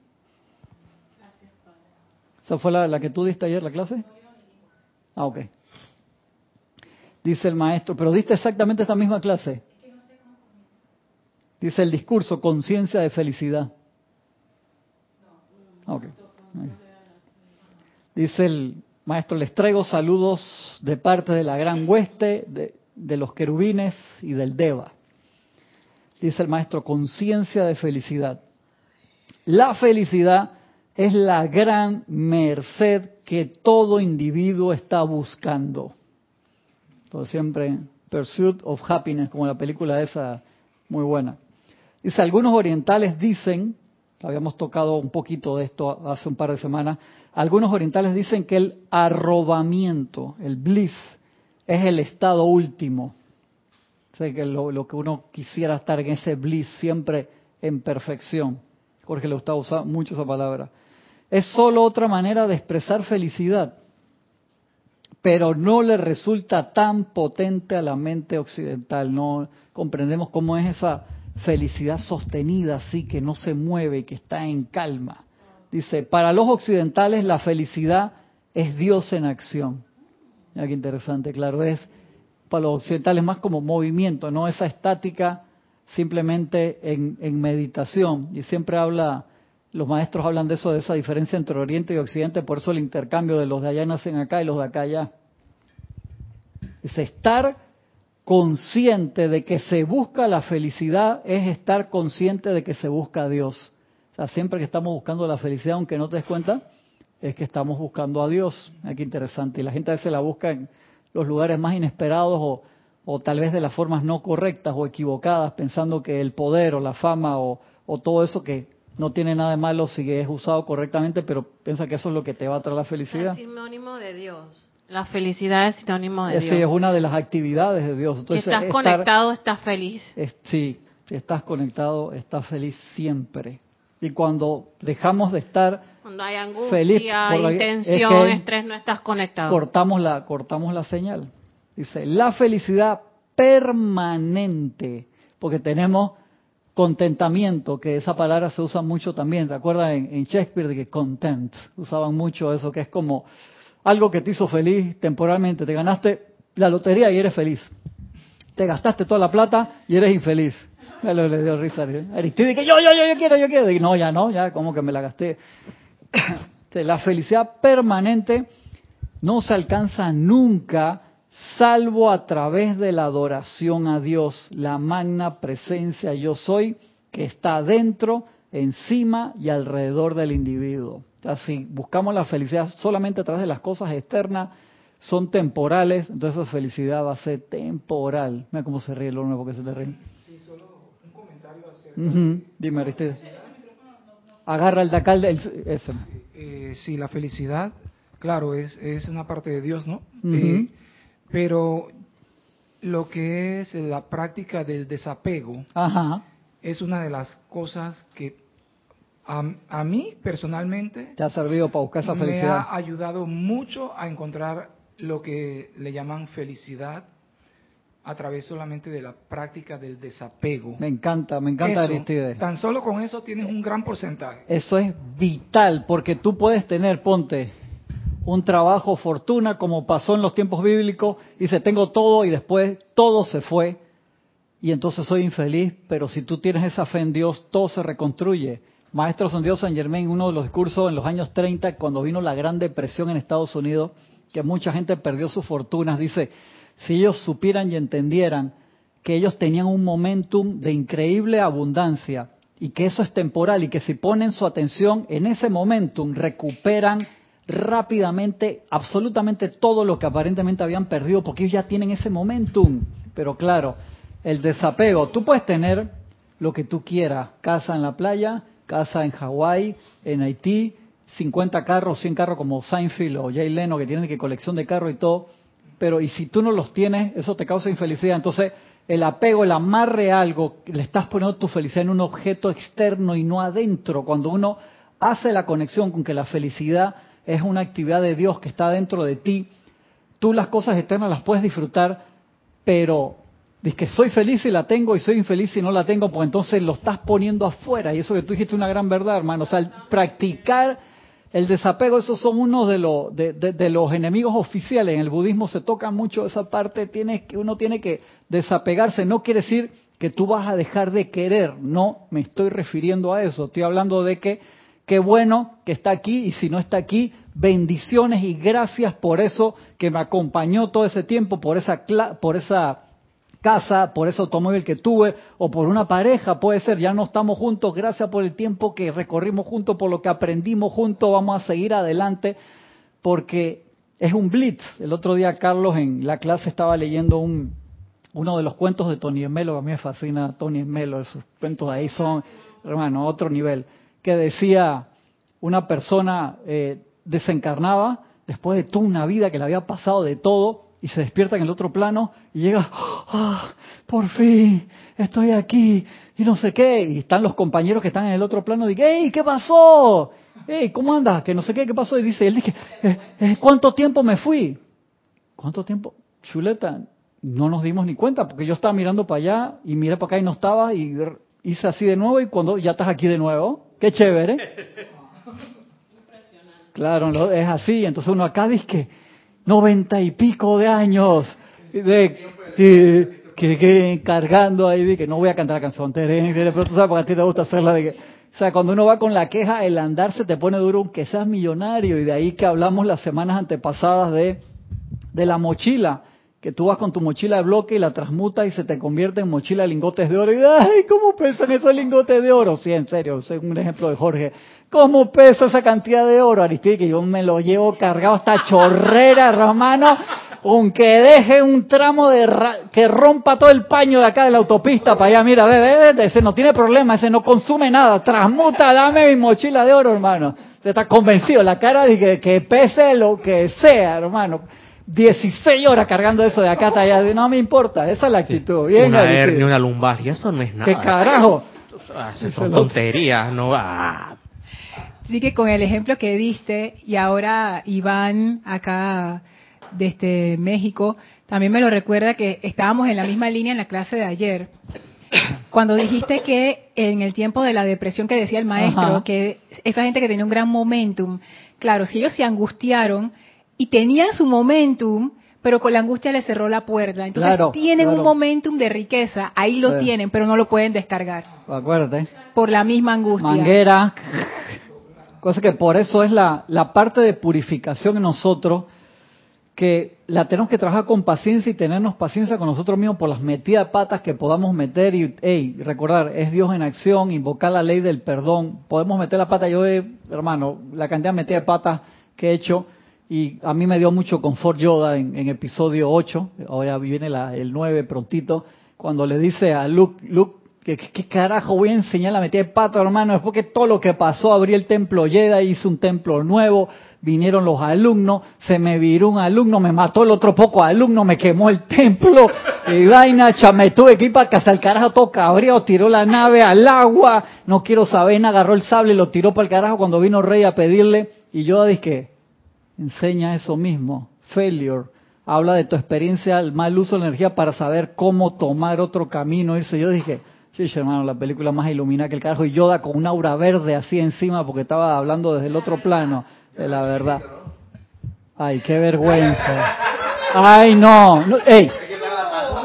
¿Esa fue la, que tú diste ayer, la clase? Ah, ok. Dice el maestro, pero diste exactamente esta misma clase. Dice el discurso, conciencia de felicidad. Okay. Dice el maestro, les traigo saludos de parte de la gran hueste, de, los querubines y del Deva dice el maestro, conciencia de felicidad. La felicidad es la gran merced que todo individuo está buscando. Todo siempre, Pursuit of Happiness, como la película esa, muy buena. Dice, algunos orientales dicen, habíamos tocado un poquito de esto hace un par de semanas, algunos orientales dicen que el arrobamiento, el bliss, es el estado último Sé que lo, que uno quisiera estar en ese bliss siempre en perfección. Jorge le gusta usar mucho esa palabra. Es solo otra manera de expresar felicidad, pero no le resulta tan potente a la mente occidental. No comprendemos cómo es esa felicidad sostenida así, que no se mueve, que está en calma. Dice, para los occidentales la felicidad es Dios en acción. Mira qué interesante, claro, es para los occidentales más como movimiento, no esa estática simplemente en, meditación. Y siempre habla, los maestros hablan de eso, de esa diferencia entre Oriente y Occidente, por eso el intercambio de los de allá nacen acá y los de acá allá. Es estar consciente de que se busca la felicidad, es estar consciente de que se busca a Dios. O sea, siempre que estamos buscando la felicidad, aunque no te des cuenta, es que estamos buscando a Dios. Aquí interesante. Y la gente a veces la busca en los lugares más inesperados o, tal vez de las formas no correctas o equivocadas, pensando que el poder o la fama o, todo eso que no tiene nada de malo si es usado correctamente, pero piensa que eso es lo que te va a traer la felicidad. Es sinónimo de Dios. La felicidad es sinónimo de Dios. Sí, es una de las actividades de Dios. si estás conectado, estás feliz. sí, si estás conectado, estás feliz siempre. Y cuando dejamos de estar cuando hay angustia, intención, estrés, no estás conectado. Cortamos la, cortamos la señal. Dice, la felicidad permanente, porque tenemos contentamiento, que esa palabra se usa mucho también. ¿Te acuerdas en, Shakespeare de que content? Usaban mucho eso, que es como algo que te hizo feliz temporalmente. Te ganaste la lotería y eres feliz. Te gastaste toda la plata y eres infeliz. Le, le dio risa Aristide que yo, yo, yo, yo quiero, yo quiero. Y no, ya no, ya como que me la gasté. la felicidad permanente no se alcanza nunca salvo a través de la adoración a Dios, la magna presencia yo soy que está dentro, encima y alrededor del individuo. Así, buscamos la felicidad solamente a través de las cosas externas, son temporales, entonces esa felicidad va a ser temporal. Mira cómo se ríe el horno porque se te ríe. Sí, solo un comentario Dime, Aristides. Agarra el dacal del... Eh, sí, la felicidad, claro, es, es una parte de Dios, ¿no? Eh, pero lo que es la práctica del desapego es una de las cosas que a, mí personalmente te ha servido para buscar esa felicidad. Me ha ayudado mucho a encontrar lo que le llaman felicidad a través solamente de la práctica del desapego. Me encanta, me encanta Aristides. Tan solo con eso tienes un gran porcentaje. Eso es vital, porque tú puedes tener, ponte, un trabajo fortuna como pasó en los tiempos bíblicos, dice, tengo todo y después todo se fue y entonces soy infeliz, pero si tú tienes esa fe en Dios, todo se reconstruye. Maestro San Dios San Germain, uno de los discursos en los años 30, cuando vino la Gran Depresión en Estados Unidos, que mucha gente perdió sus fortunas, dice, si ellos supieran y entendieran que ellos tenían un momentum de increíble abundancia y que eso es temporal y que si ponen su atención en ese momentum recuperan rápidamente absolutamente todo lo que aparentemente habían perdido porque ellos ya tienen ese momentum. Pero claro, el desapego, tú puedes tener lo que tú quieras, casa en la playa, casa en Hawái, en Haití, 50 carros, 100 carros como Seinfeld o Jay Leno que tienen que colección de carros y todo, pero y si tú no los tienes, eso te causa infelicidad. Entonces, el apego, el amarre a algo, le estás poniendo tu felicidad en un objeto externo y no adentro. Cuando uno hace la conexión con que la felicidad es una actividad de Dios que está dentro de ti, tú las cosas externas las puedes disfrutar, pero dices que soy feliz y la tengo y soy infeliz si no la tengo, pues entonces lo estás poniendo afuera. Y eso que tú dijiste es una gran verdad, hermano. O sea, practicar el desapego, esos son unos de, los enemigos oficiales. En el budismo se toca mucho esa parte, tiene, que uno tiene que desapegarse. No quiere decir que tú vas a dejar de querer, no me estoy refiriendo a eso. Estoy hablando de que qué bueno que está aquí y si no está aquí, bendiciones y gracias por eso que me acompañó todo ese tiempo, por esa, por esa casa, por ese automóvil que tuve, o por una pareja, puede ser, ya no estamos juntos, gracias por el tiempo que recorrimos juntos, por lo que aprendimos juntos, vamos a seguir adelante, porque es un blitz. El otro día Carlos en la clase estaba leyendo un, uno de los cuentos de Tony Melo, a mí me fascina Tony Melo, esos cuentos de ahí son, hermano, otro nivel, que decía una persona eh, desencarnaba después de toda una vida que le había pasado de todo, y se despierta en el otro plano y llega, ah, por fin, estoy aquí y no sé qué. Y están los compañeros que están en el otro plano y dicen, hey, ¿qué pasó? Hey, ¿cómo andas? Que no sé qué, ¿qué pasó? Y dice, él dice, eh, eh, ¿cuánto tiempo me fui? ¿Cuánto tiempo? Chuleta, no nos dimos ni cuenta porque yo estaba mirando para allá y miré para acá y no estaba y hice así de nuevo y cuando ya estás aquí de nuevo, qué chévere. Claro, es así. Entonces uno acá dice que noventa y pico de años. De que, cargando ahí de que no voy a cantar la canción pero tú sabes porque a ti te gusta hacerla de que o sea cuando uno va con la queja el andar se te pone duro aunque seas millonario y de ahí que hablamos las semanas antepasadas de de la mochila que tú vas con tu mochila de bloque y la transmuta y se te convierte en mochila de lingotes de oro y ay cómo pesan esos lingotes de oro sí en serio es un ejemplo de Jorge ¿Cómo pesa esa cantidad de oro, Aristide? Que yo me lo llevo cargado hasta chorrera, hermano, aunque deje un tramo de que rompa todo el paño de acá de la autopista para allá. Mira, ve, ve, ese no tiene problema, ese no consume nada. Transmuta, dame mi mochila de oro, hermano. Se está convencido, la cara de que, que pese lo que sea, hermano. 16 horas cargando eso de acá hasta allá. No me importa, esa es la actitud. Bien, una hernia, una lumbar, y eso no es nada. ¿Qué carajo? son tonterías, no va. Así que con el ejemplo que diste, y ahora Iván acá desde México, también me lo recuerda que estábamos en la misma línea en la clase de ayer. Cuando dijiste que en el tiempo de la depresión que decía el maestro, que esa gente que tenía un gran momentum, claro, si ellos se angustiaron y tenían su momentum, pero con la angustia les cerró la puerta. Entonces tienen un momentum de riqueza, ahí lo tienen, pero no lo pueden descargar. Acuérdate. Por la misma angustia. Manguera. Cosa que por eso es la, la parte de purificación en nosotros, que la tenemos que trabajar con paciencia y tenernos paciencia con nosotros mismos por las metidas de patas que podamos meter y hey, recordar, es Dios en acción, invocar la ley del perdón. Podemos meter la pata, yo, hermano, la cantidad de metidas de patas que he hecho y a mí me dio mucho confort Yoda en, episodio 8, ahora viene la, el 9 prontito, cuando le dice a Luke, Luke, ¿Qué, carajo voy a enseñar la metida de pato, hermano? Después que todo lo que pasó, abrí el templo Jedi, hice un templo nuevo, vinieron los alumnos, se me viró un alumno, me mató el otro poco alumno, me quemó el templo, y vaina, me tuve que ir para casa, el carajo todo cabreado, tiró la nave al agua, no quiero saber, agarró el sable y lo tiró para el carajo cuando vino Rey a pedirle, y yo dije, enseña eso mismo, failure, habla de tu experiencia, el mal uso de la energía para saber cómo tomar otro camino, irse. Yo dije, Sí, hermano, la película más iluminada que el carajo. Y Yoda con un aura verde así encima porque estaba hablando desde el otro plano de la verdad. Ay, qué vergüenza. Ay, no. no ey,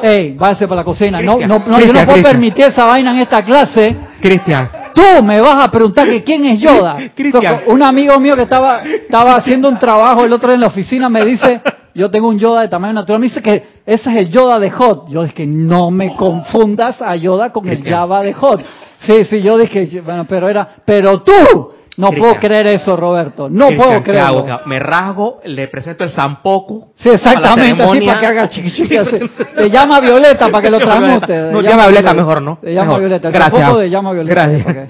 ey, váyase para la cocina. No, no, no yo no puedo permitir esa vaina en esta clase. Cristian. Tú me vas a preguntar que quién es Yoda. Un amigo mío que estaba, estaba haciendo un trabajo el otro día en la oficina me dice, yo tengo un Yoda de tamaño natural. Me dice que ese es el Yoda de Hot. Yo dije, no me confundas a Yoda con el Java de Hot. Sí, sí, yo dije, bueno, pero era, pero tú, no puedo creer eso, Roberto. No puedo creerlo. Me rasgo, le presento el zampoco. Sí, exactamente, así para que haga chiqui, chiqui Te llama Violeta para que lo tramute. No, llama Violeta mejor, ¿no? Te llama Violeta. El Gracias. de llama Violeta. Gracias.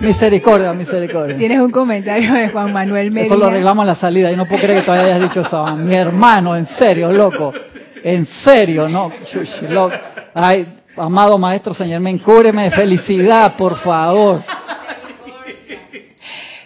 Misericordia, misericordia. Tienes un comentario de Juan Manuel Medina. Eso lo arreglamos en la salida. Y no puedo creer que todavía hayas dicho eso. Mi hermano, en serio, loco. En serio, ¿no? Ay, amado maestro Señor, me cúbreme de felicidad, por favor.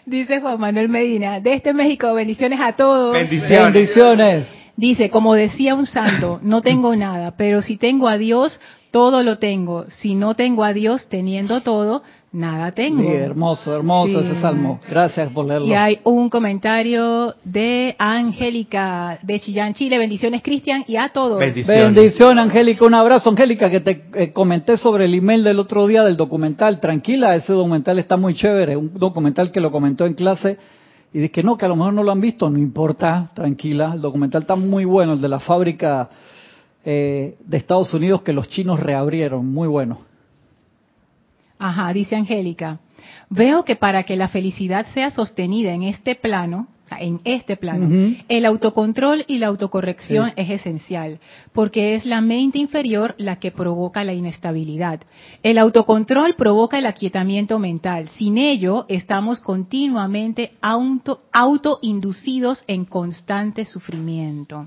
Dice Juan Manuel Medina, de este México, bendiciones a todos. Bendiciones. Dice, como decía un santo, no tengo nada, pero si tengo a Dios, todo lo tengo. Si no tengo a Dios teniendo todo, nada tengo. hermoso, hermoso ese salmo. Gracias por leerlo. Y hay un comentario de Angélica de Chillán, Chile. Bendiciones, Cristian, y a todos. Bendiciones. Bendición, Angélica. Un abrazo, Angélica, que te eh, comenté sobre el email del otro día del documental. Tranquila, ese documental está muy chévere. Un documental que lo comentó en clase. Y dije que no, que a lo mejor no lo han visto. No importa, tranquila. El documental está muy bueno, el de la fábrica eh, de Estados Unidos que los chinos reabrieron. Muy bueno. Ajá, dice Angélica. Veo que para que la felicidad sea sostenida en este plano, en este plano, el autocontrol y la autocorrección es esencial, porque es la mente inferior la que provoca la inestabilidad. El autocontrol provoca el aquietamiento mental. Sin ello, estamos continuamente auto, autoinducidos en constante sufrimiento.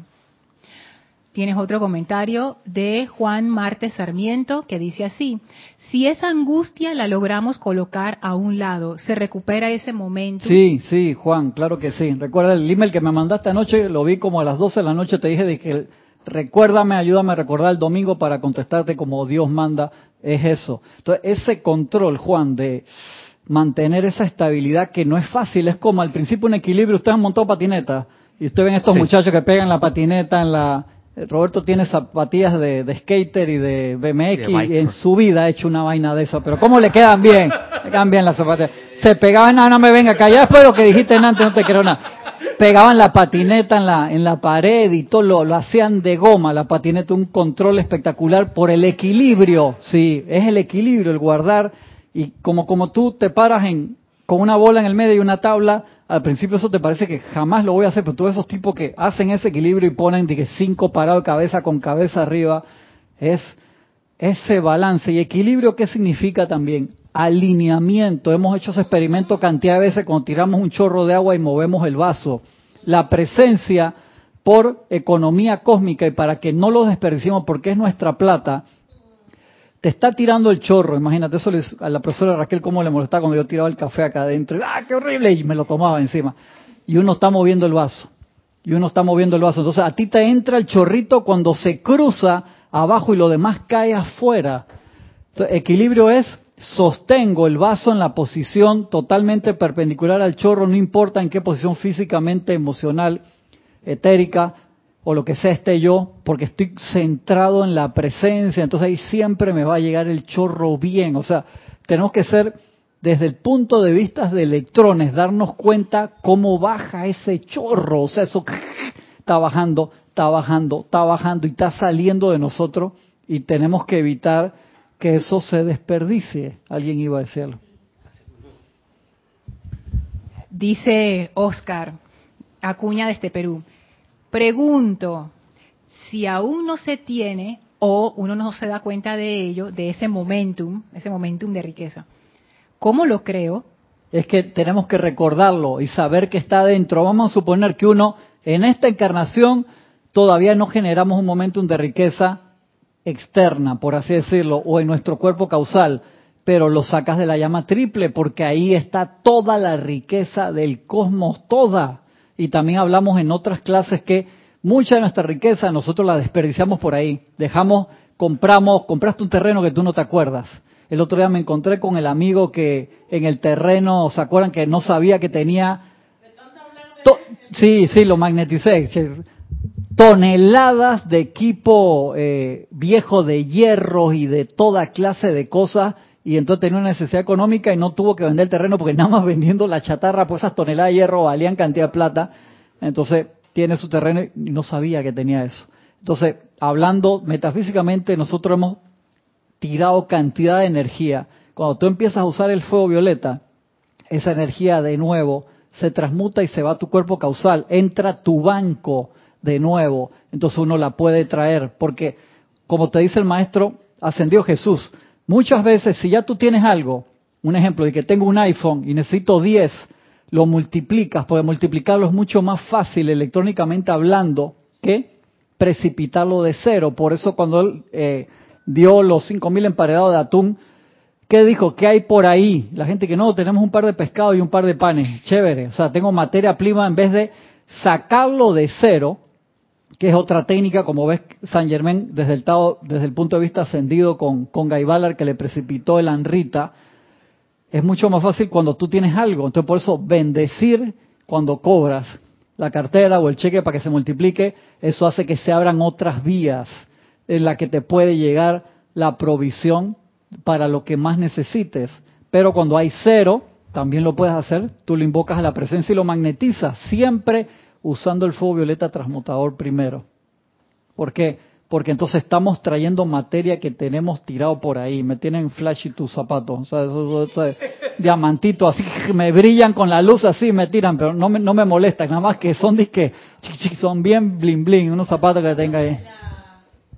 Tienes otro comentario de Juan Marte Sarmiento que dice así, si esa angustia la logramos colocar a un lado, ¿se recupera ese momento? Sí, sí, Juan, claro que sí. Recuerda el email que me mandaste anoche, lo vi como a las 12 de la noche, te dije de que recuérdame, ayúdame a recordar el domingo para contestarte como Dios manda, es eso. Entonces, ese control, Juan, de mantener esa estabilidad que no es fácil, es como al principio un equilibrio, usted han montado patineta y usted ven estos muchachos que pegan la patineta en la Roberto tiene zapatillas de, skater y de BMX y en su vida ha hecho una vaina de eso. Pero ¿cómo le quedan bien? Le quedan bien las zapatillas. Se pegaban, no, no me venga acá. Ya después de lo que dijiste antes no te quiero nada. Pegaban la patineta en la, en la pared y todo lo, lo hacían de goma. La patineta, un control espectacular por el equilibrio. Sí, es el equilibrio, el guardar. Y como, como tú te paras en, con una bola en el medio y una tabla, al principio eso te parece que jamás lo voy a hacer, pero todos esos tipos que hacen ese equilibrio y ponen de que cinco parados cabeza con cabeza arriba, es ese balance. ¿Y equilibrio qué significa también? Alineamiento. Hemos hecho ese experimento cantidad de veces cuando tiramos un chorro de agua y movemos el vaso. La presencia por economía cósmica y para que no lo desperdiciemos porque es nuestra plata, te está tirando el chorro, imagínate, eso a la profesora Raquel cómo le molestaba cuando yo tiraba el café acá adentro, ¡ah, qué horrible! Y me lo tomaba encima. Y uno está moviendo el vaso, y uno está moviendo el vaso. Entonces a ti te entra el chorrito cuando se cruza abajo y lo demás cae afuera. equilibrio es, sostengo el vaso en la posición totalmente perpendicular al chorro, no importa en qué posición físicamente, emocional, etérica, o lo que sea esté yo, porque estoy centrado en la presencia, entonces ahí siempre me va a llegar el chorro bien. O sea, tenemos que ser desde el punto de vista de electrones, darnos cuenta cómo baja ese chorro, o sea, eso está bajando, está bajando, está bajando y está saliendo de nosotros y tenemos que evitar que eso se desperdicie. Alguien iba a decirlo. Dice Oscar Acuña desde Perú. Pregunto, si aún no se tiene o uno no se da cuenta de ello, de ese momentum, ese momentum de riqueza. ¿Cómo lo creo? Es que tenemos que recordarlo y saber que está dentro. Vamos a suponer que uno en esta encarnación todavía no generamos un momentum de riqueza externa, por así decirlo, o en nuestro cuerpo causal, pero lo sacas de la llama triple porque ahí está toda la riqueza del cosmos, toda. Y también hablamos en otras clases que mucha de nuestra riqueza nosotros la desperdiciamos por ahí. Dejamos, compramos, compraste un terreno que tú no te acuerdas. El otro día me encontré con el amigo que en el terreno, ¿se acuerdan que no sabía que tenía... sí, sí, lo magneticé. Toneladas de equipo eh, viejo de hierro y de toda clase de cosas y entonces tenía una necesidad económica y no tuvo que vender el terreno porque nada más vendiendo la chatarra, pues esas toneladas de hierro valían cantidad de plata. Entonces tiene su terreno y no sabía que tenía eso. Entonces, hablando metafísicamente, nosotros hemos tirado cantidad de energía. Cuando tú empiezas a usar el fuego violeta, esa energía de nuevo se transmuta y se va a tu cuerpo causal, entra tu banco de nuevo, entonces uno la puede traer, porque como te dice el maestro, ascendió Jesús. Muchas veces, si ya tú tienes algo, un ejemplo de que tengo un iPhone y necesito 10, lo multiplicas, porque multiplicarlo es mucho más fácil electrónicamente hablando que precipitarlo de cero. Por eso cuando él eh, dio los 5.000 emparedados de atún, ¿qué dijo? ¿Qué hay por ahí? La gente que no, tenemos un par de pescado y un par de panes. Chévere. O sea, tengo materia prima en vez de sacarlo de cero, que es otra técnica, como ves San Germán desde el, desde el punto de vista ascendido con, con Gaibalar que le precipitó el Anrita, es mucho más fácil cuando tú tienes algo. Entonces por eso bendecir cuando cobras la cartera o el cheque para que se multiplique, eso hace que se abran otras vías en las que te puede llegar la provisión para lo que más necesites. Pero cuando hay cero, también lo puedes hacer, tú lo invocas a la presencia y lo magnetizas, siempre usando el fuego violeta transmutador primero. ¿Por qué? Porque entonces estamos trayendo materia que tenemos tirado por ahí. Me tienen flashy tus zapatos. O sea, esos, diamantitos así me brillan con la luz así, me tiran, pero no me, no me molestan. Nada más que son disque, son bien bling bling, unos zapatos que tenga ahí.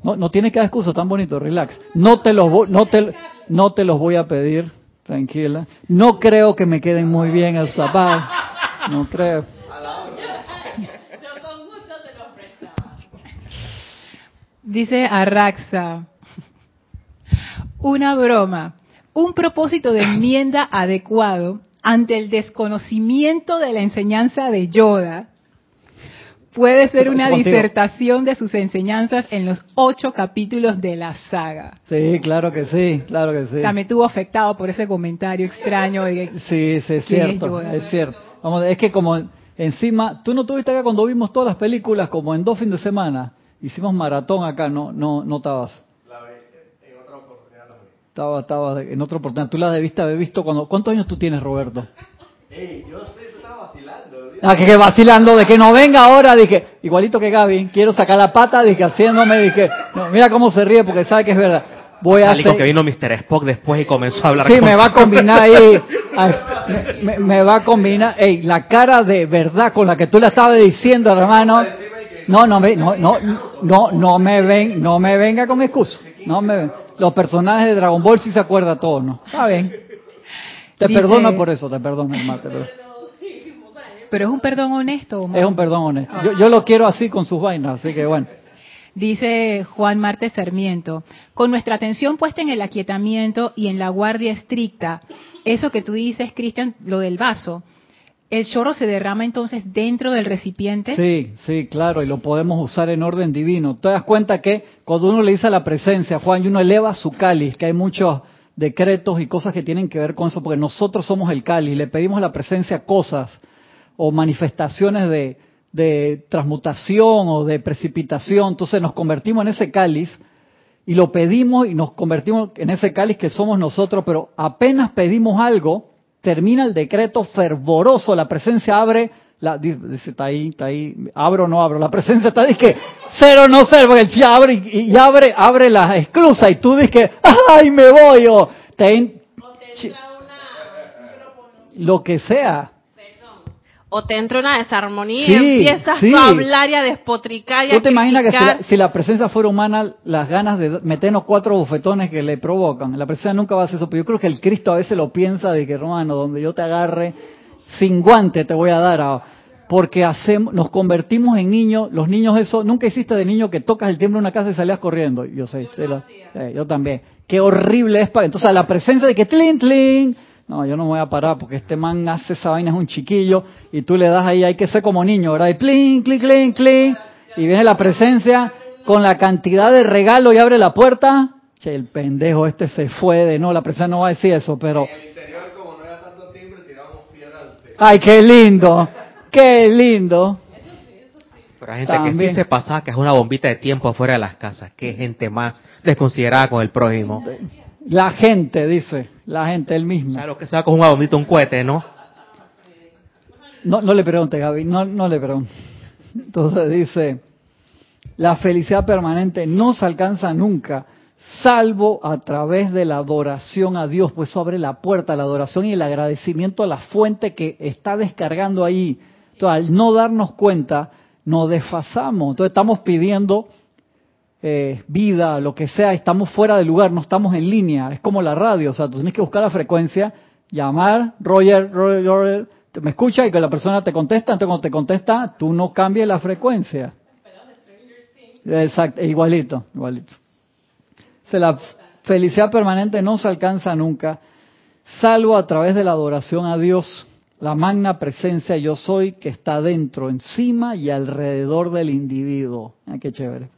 No, no tienes que dar excusa, tan bonito, relax. No te los, no te, no te los voy a pedir, tranquila. No creo que me queden muy bien el zapato. No creo. Dice Arraxa, una broma, un propósito de enmienda adecuado ante el desconocimiento de la enseñanza de Yoda puede ser una disertación de sus enseñanzas en los ocho capítulos de la saga. Sí, claro que sí, claro que sí. O sea, me tuvo afectado por ese comentario extraño. De, sí, sí, es cierto, es, cierto. Vamos, es que como encima, tú no tuviste acá cuando vimos todas las películas como en dos fines de semana. Hicimos maratón acá, no, no, no estabas. La en otra oportunidad la vi. Estaba, estaba en otra oportunidad. Tú la debiste haber visto cuando. ¿Cuántos años tú tienes, Roberto? Ey, yo estoy, estaba vacilando. Ah, que, que, vacilando, de que no venga ahora, dije, igualito que Gaby, quiero sacar la pata, dije, haciéndome, dije, no, mira cómo se ríe porque sabe que es verdad. Voy a hacer... que vino Mr. Spock después y comenzó a hablar Sí, me va a combinar ahí, me, me, va a combinar, ey, la cara de verdad con la que tú le estabas diciendo, hermano, no, no me, no, no, no, no me ven, no me venga con excusa. No me Los personajes de Dragon Ball sí se acuerdan todos, ¿no? Está bien. Te perdono por eso, te perdono, hermano. Pero es un perdón honesto. Es un perdón honesto. Yo, yo lo quiero así con sus vainas, así que bueno. Dice Juan Marte Sarmiento, con nuestra atención puesta en el aquietamiento y en la guardia estricta, eso que tú dices, Cristian, lo del vaso, ¿El chorro se derrama entonces dentro del recipiente? Sí, sí, claro, y lo podemos usar en orden divino. Te das cuenta que cuando uno le dice a la presencia, Juan, y uno eleva su cáliz, que hay muchos decretos y cosas que tienen que ver con eso, porque nosotros somos el cáliz, le pedimos a la presencia cosas o manifestaciones de, de transmutación o de precipitación, entonces nos convertimos en ese cáliz y lo pedimos y nos convertimos en ese cáliz que somos nosotros, pero apenas pedimos algo, termina el decreto fervoroso, la presencia abre, la, dice, está ahí, está ahí, abro o no abro, la presencia está, dice que cero no cero, porque el chi abre y, abre, abre la esclusa y tú dices ay, me voy, o te, lo que sea. O te entra una desarmonía y empiezas a hablar y a despotricar y ¿Tú te imaginas que si la, presencia fuera humana, las ganas de meternos cuatro bufetones que le provocan? La presencia nunca va a hacer eso, pero yo creo que el Cristo a veces lo piensa de que, hermano, donde yo te agarre, sin guante te voy a dar a porque hacemos, nos convertimos en niños, los niños eso, nunca hiciste de niño que tocas el timbre de una casa y salías corriendo, yo sé, yo también, qué horrible es, para, entonces la presencia de que tlin, tlin, no, yo no me voy a parar porque este man hace esa vaina, es un chiquillo, y tú le das ahí, hay que ser como niño, ¿verdad? Y plin, clin, clin, clin, y viene la presencia con la cantidad de regalo y abre la puerta, che, el pendejo este se fue de, no, la presencia no va a decir eso, pero... Ay, qué lindo. Qué lindo. Pero hay gente que sí se pasa, que es una bombita de tiempo afuera de las casas. Qué gente más desconsiderada con el prójimo. La gente, dice. La gente, el mismo. Claro que se va con una bombita, un cohete, ¿no? No, no le pregunte, Gaby. No, no le pregunte. Entonces dice, la felicidad permanente no se alcanza nunca, salvo a través de la adoración a Dios, pues eso abre la puerta a la adoración y el agradecimiento a la fuente que está descargando ahí entonces, al no darnos cuenta, nos desfasamos. Entonces, estamos pidiendo eh, vida, lo que sea, estamos fuera de lugar, no estamos en línea. Es como la radio, o sea, tú tienes que buscar la frecuencia, llamar, Roger, Roger, Roger, me escucha y que la persona te contesta, entonces cuando te contesta, tú no cambies la frecuencia. Exacto, igualito, igualito. O la felicidad permanente no se alcanza nunca, salvo a través de la adoración a Dios la magna presencia yo soy que está dentro, encima y alrededor del individuo. Ah, qué chévere.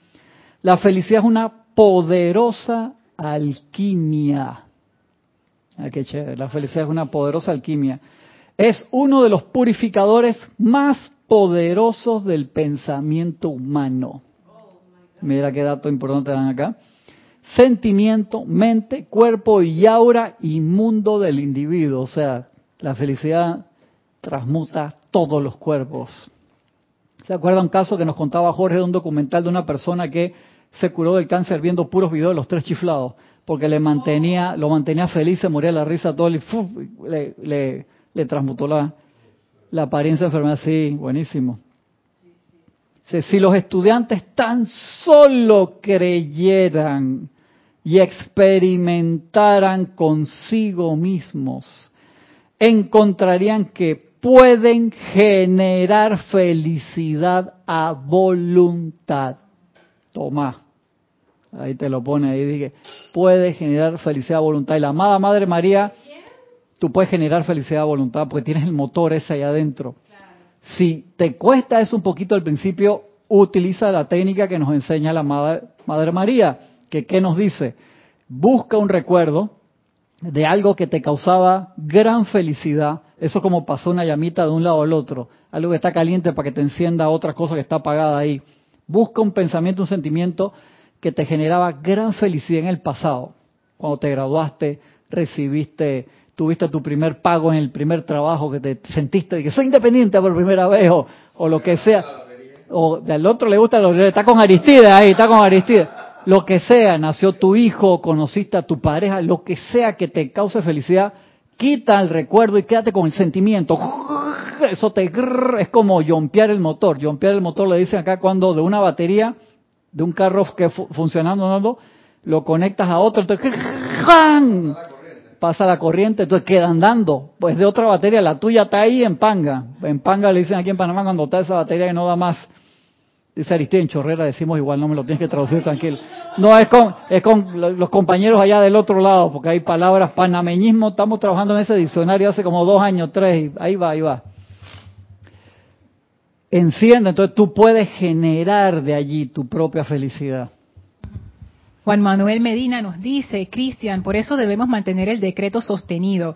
La felicidad es una poderosa alquimia. Ah, qué chévere. La felicidad es una poderosa alquimia. Es uno de los purificadores más poderosos del pensamiento humano. Mira qué dato importante dan acá. Sentimiento, mente, cuerpo y aura inmundo del individuo. O sea, la felicidad transmuta todos los cuerpos. ¿Se acuerda un caso que nos contaba Jorge de un documental de una persona que se curó del cáncer viendo puros videos de los tres chiflados? Porque le mantenía, lo mantenía feliz, se moría la risa todo y le, le, transmutó la, la apariencia de enfermedad. Sí, buenísimo. Si los estudiantes tan solo creyeran y experimentaran consigo mismos, encontrarían que pueden generar felicidad a voluntad. Toma. Ahí te lo pone, ahí dije, puede generar felicidad a voluntad. Y la amada Madre María, tú puedes generar felicidad a voluntad porque tienes el motor ese ahí adentro. Si te cuesta eso un poquito al principio, utiliza la técnica que nos enseña la Madre, Madre María, que ¿qué nos dice? Busca un recuerdo de algo que te causaba gran felicidad eso como pasó una llamita de un lado al otro. Algo que está caliente para que te encienda otra cosa que está apagada ahí. Busca un pensamiento, un sentimiento que te generaba gran felicidad en el pasado. Cuando te graduaste, recibiste, tuviste tu primer pago en el primer trabajo, que te sentiste de que soy independiente por primera vez o, lo que sea. O al otro le gusta, está con Aristide ahí, está con Aristide. Lo que sea, nació tu hijo, conociste a tu pareja, lo que sea que te cause felicidad, quita el recuerdo y quédate con el sentimiento. Eso te es como yompear el motor. Yompear el motor le dicen acá cuando de una batería de un carro que funcionando lo conectas a otro, entonces pasa la corriente, entonces queda andando. Pues de otra batería, la tuya está ahí en panga. En panga le dicen aquí en Panamá cuando está esa batería que no da más. Dice Aristide en Chorrera, decimos igual, no me lo tienes que traducir tranquilo. No, es con, es con los compañeros allá del otro lado, porque hay palabras panameñismo, estamos trabajando en ese diccionario hace como dos años, tres, y ahí va, ahí va. Enciende, entonces tú puedes generar de allí tu propia felicidad. Juan Manuel Medina nos dice, Cristian, por eso debemos mantener el decreto sostenido,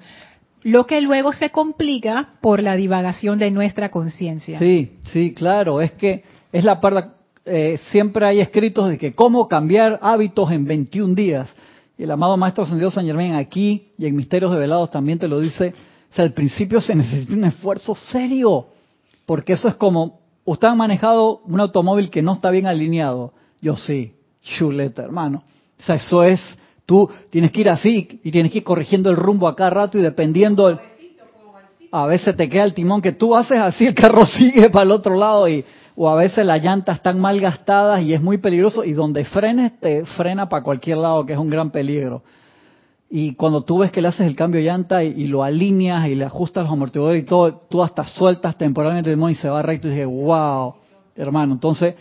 lo que luego se complica por la divagación de nuestra conciencia. Sí, sí, claro, es que es la parte, eh, siempre hay escritos de que cómo cambiar hábitos en 21 días. Y el amado Maestro Ascendido San Germán aquí y en Misterios de Velados también te lo dice. O sea, al principio se necesita un esfuerzo serio, porque eso es como, usted ha manejado un automóvil que no está bien alineado. Yo sí, chuleta, hermano. O sea, eso es, tú tienes que ir así y tienes que ir corrigiendo el rumbo a cada rato y dependiendo... a veces te queda el timón que tú haces así, el carro sigue para el otro lado y o a veces las llantas están mal gastadas y es muy peligroso y donde frenes te frena para cualquier lado, que es un gran peligro. Y cuando tú ves que le haces el cambio de llanta y, lo alineas y le ajustas los amortiguadores y todo, tú hasta sueltas temporalmente el y se va recto y dices, wow, hermano, entonces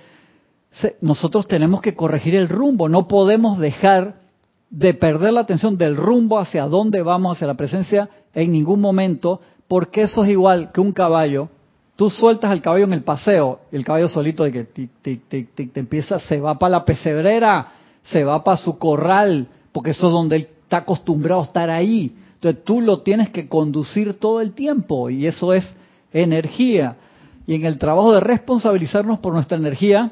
nosotros tenemos que corregir el rumbo, no podemos dejar de perder la atención del rumbo hacia dónde vamos, hacia la presencia en ningún momento, porque eso es igual que un caballo. Tú sueltas al caballo en el paseo, el caballo solito de que tic, tic, tic, te empieza, se va para la pesebrera, se va para su corral, porque eso es donde él está acostumbrado a estar ahí. Entonces tú lo tienes que conducir todo el tiempo y eso es energía. Y en el trabajo de responsabilizarnos por nuestra energía,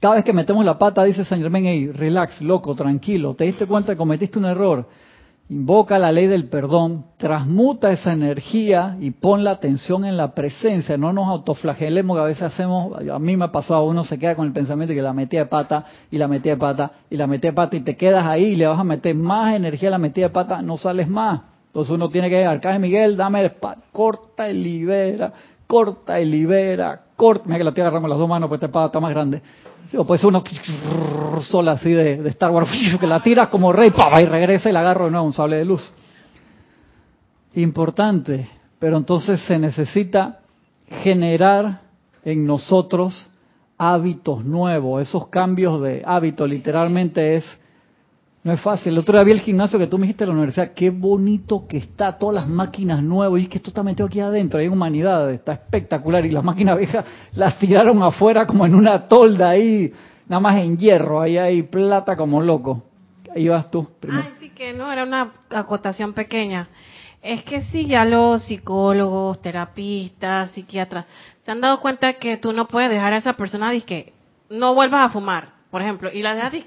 cada vez que metemos la pata, dice San Germán, relax, loco, tranquilo, te diste cuenta que cometiste un error. Invoca la ley del perdón, transmuta esa energía y pon la atención en la presencia. No nos autoflagelemos que a veces hacemos, a mí me ha pasado, uno se queda con el pensamiento de que la metí de pata y la metí de pata y la metí de pata y te quedas ahí y le vas a meter más energía a la metida de pata, no sales más. Entonces uno tiene que, Arcángel Miguel, dame el corta y libera, corta y libera, corta. Mira que la tierra agarramos las dos manos, pues esta pata está más grande o puede ser una sola así de, Star Wars, que la tiras como rey, y regresa y la agarro de nuevo, un sable de luz. Importante, pero entonces se necesita generar en nosotros hábitos nuevos. Esos cambios de hábito literalmente es no es fácil. El otro día vi el gimnasio que tú me dijiste en la universidad. Qué bonito que está, todas las máquinas nuevas. Y es que esto está metido aquí adentro. Hay humanidad, está espectacular. Y las máquinas viejas las tiraron afuera como en una tolda ahí, nada más en hierro. Ahí hay plata como loco. Ahí vas tú. Ay, sí que no, era una acotación pequeña. Es que sí, ya los psicólogos, terapistas, psiquiatras se han dado cuenta que tú no puedes dejar a esa persona que no vuelvas a fumar, por ejemplo, y la dejas y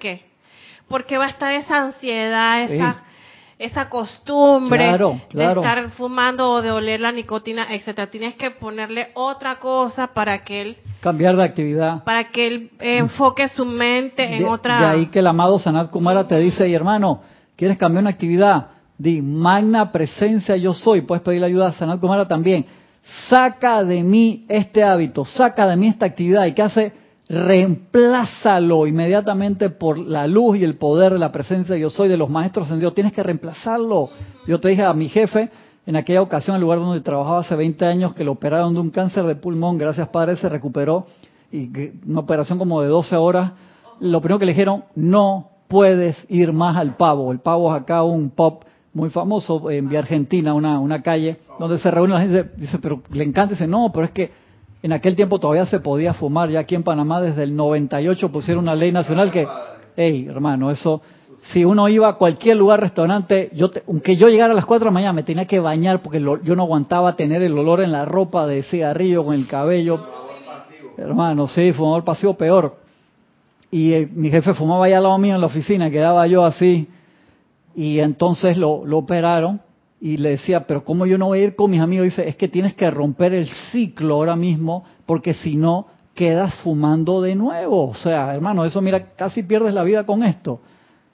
que porque va a estar esa ansiedad, esa, esa costumbre de estar fumando o de oler la nicotina, etcétera. Tienes que ponerle otra cosa para que él cambiar de actividad, para que él enfoque su mente en otra. De ahí que el amado Sanat Kumara te dice, hermano, ¿quieres cambiar una actividad? Di, magna presencia yo soy. Puedes pedir ayuda a Sanat Kumara también. Saca de mí este hábito, saca de mí esta actividad. ¿Y qué hace? Reemplázalo inmediatamente por la luz y el poder de la presencia yo soy de los maestros en Dios. Tienes que reemplazarlo. Yo te dije a mi jefe en aquella ocasión, el lugar donde trabajaba hace 20 años, que lo operaron de un cáncer de pulmón, gracias Padre, se recuperó y una operación como de 12 horas. Lo primero que le dijeron, no puedes ir más al pavo. El pavo es acá un pop muy famoso en Vía Argentina, una, una calle donde se reúne la gente, dice, pero le encanta, dice, no, pero es que en aquel tiempo todavía se podía fumar, ya aquí en Panamá desde el 98 pusieron una ley nacional que, hey, hermano, eso, si uno iba a cualquier lugar, restaurante, yo aunque yo llegara a las 4 de la mañana me tenía que bañar porque yo no aguantaba tener el olor en la ropa de cigarrillo con el cabello. Hermano, sí, fumador pasivo peor. Y eh, mi jefe fumaba allá al lado mío en la oficina, quedaba yo así. Y entonces lo, lo operaron y le decía, pero ¿cómo yo no voy a ir con mis amigos? Dice, es que tienes que romper el ciclo ahora mismo, porque si no, quedas fumando de nuevo. O sea, hermano, eso mira, casi pierdes la vida con esto.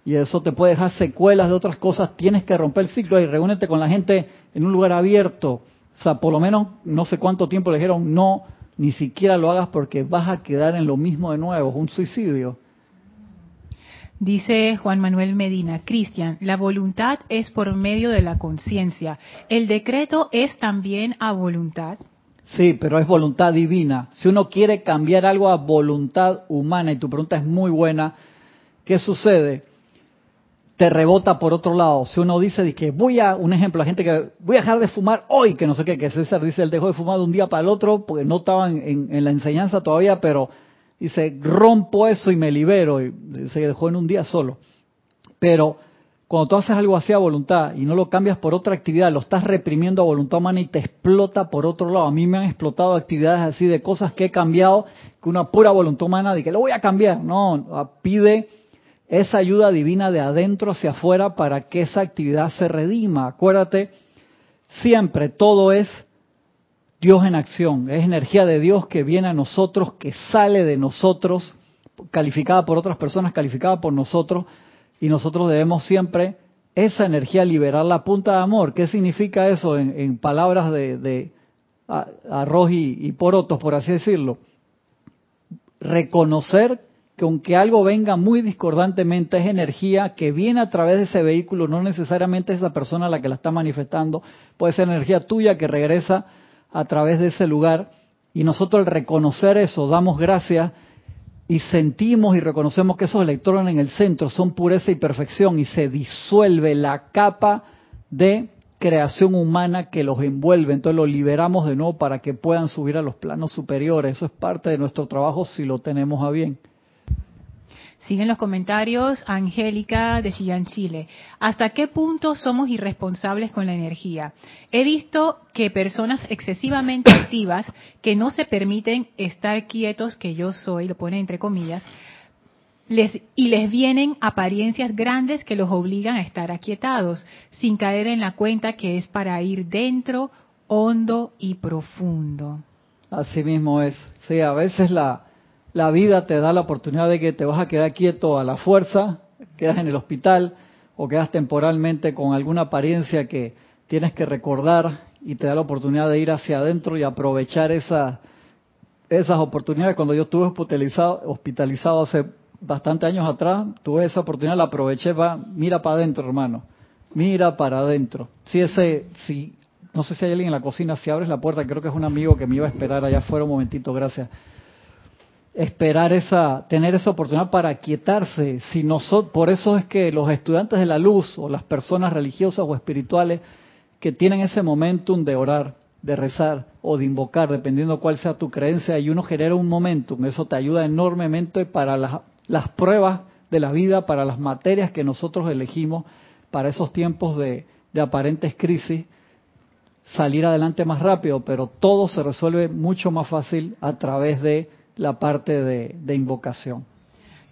Y eso te puede dejar secuelas de otras cosas. Tienes que romper el ciclo y reúnete con la gente en un lugar abierto. O sea, por lo menos no sé cuánto tiempo le dijeron, no, ni siquiera lo hagas porque vas a quedar en lo mismo de nuevo. Es un suicidio. Dice Juan Manuel Medina, Cristian, la voluntad es por medio de la conciencia. ¿El decreto es también a voluntad? Sí, pero es voluntad divina. Si uno quiere cambiar algo a voluntad humana, y tu pregunta es muy buena, ¿qué sucede? Te rebota por otro lado. Si uno dice que voy a, un ejemplo, la gente que voy a dejar de fumar hoy, que no sé qué, que César dice, él dejó de fumar de un día para el otro, porque no estaban en la enseñanza todavía, pero Dice, rompo eso y me libero. Y se dejó en un día solo. Pero cuando tú haces algo así a voluntad y no lo cambias por otra actividad, lo estás reprimiendo a voluntad humana y te explota por otro lado. A mí me han explotado actividades así de cosas que he cambiado con una pura voluntad humana de que lo voy a cambiar. No, pide esa ayuda divina de adentro hacia afuera para que esa actividad se redima. Acuérdate, siempre todo es Dios en acción, es energía de Dios que viene a nosotros, que sale de nosotros, calificada por otras personas, calificada por nosotros, y nosotros debemos siempre esa energía, liberar la punta de amor. ¿Qué significa eso en, palabras de, arroz y, y porotos, por así decirlo? Reconocer que aunque algo venga muy discordantemente, es energía que viene a través de ese vehículo, no necesariamente es esa persona la que la está manifestando, puede ser energía tuya que regresa a través de ese lugar. Y nosotros al reconocer eso, damos gracias y sentimos y reconocemos que esos electrones en el centro son pureza y perfección y se disuelve la capa de creación humana que los envuelve. Entonces los liberamos de nuevo para que puedan subir a los planos superiores. Eso es parte de nuestro trabajo si lo tenemos a bien. Siguen los comentarios, Angélica de Chillán, Chile. ¿Hasta qué punto somos irresponsables con la energía? He visto que personas excesivamente activas, que no se permiten estar quietos, que yo soy, lo pone entre comillas, les, y les vienen apariencias grandes que los obligan a estar aquietados, sin caer en la cuenta que es para ir dentro, hondo y profundo. Así mismo es. Sí, a veces la, la vida te da la oportunidad de que te vas a quedar quieto a la fuerza, quedas en el hospital o quedas temporalmente con alguna apariencia que tienes que recordar y te da la oportunidad de ir hacia adentro y aprovechar esa, esas oportunidades. Cuando yo estuve hospitalizado, hospitalizado hace bastante años atrás, tuve esa oportunidad, la aproveché, va, mira para adentro, hermano, mira para adentro. Si ese, si, no sé si hay alguien en la cocina, si abres la puerta, creo que es un amigo que me iba a esperar allá afuera un momentito, gracias esperar esa, tener esa oportunidad para quietarse. Si nosotros, por eso es que los estudiantes de la luz o las personas religiosas o espirituales que tienen ese momentum de orar, de rezar o de invocar, dependiendo cuál sea tu creencia, y uno genera un momentum, eso te ayuda enormemente para las, pruebas de la vida, para las materias que nosotros elegimos, para esos tiempos de, de aparentes crisis, salir adelante más rápido, pero todo se resuelve mucho más fácil a través de la parte de, invocación.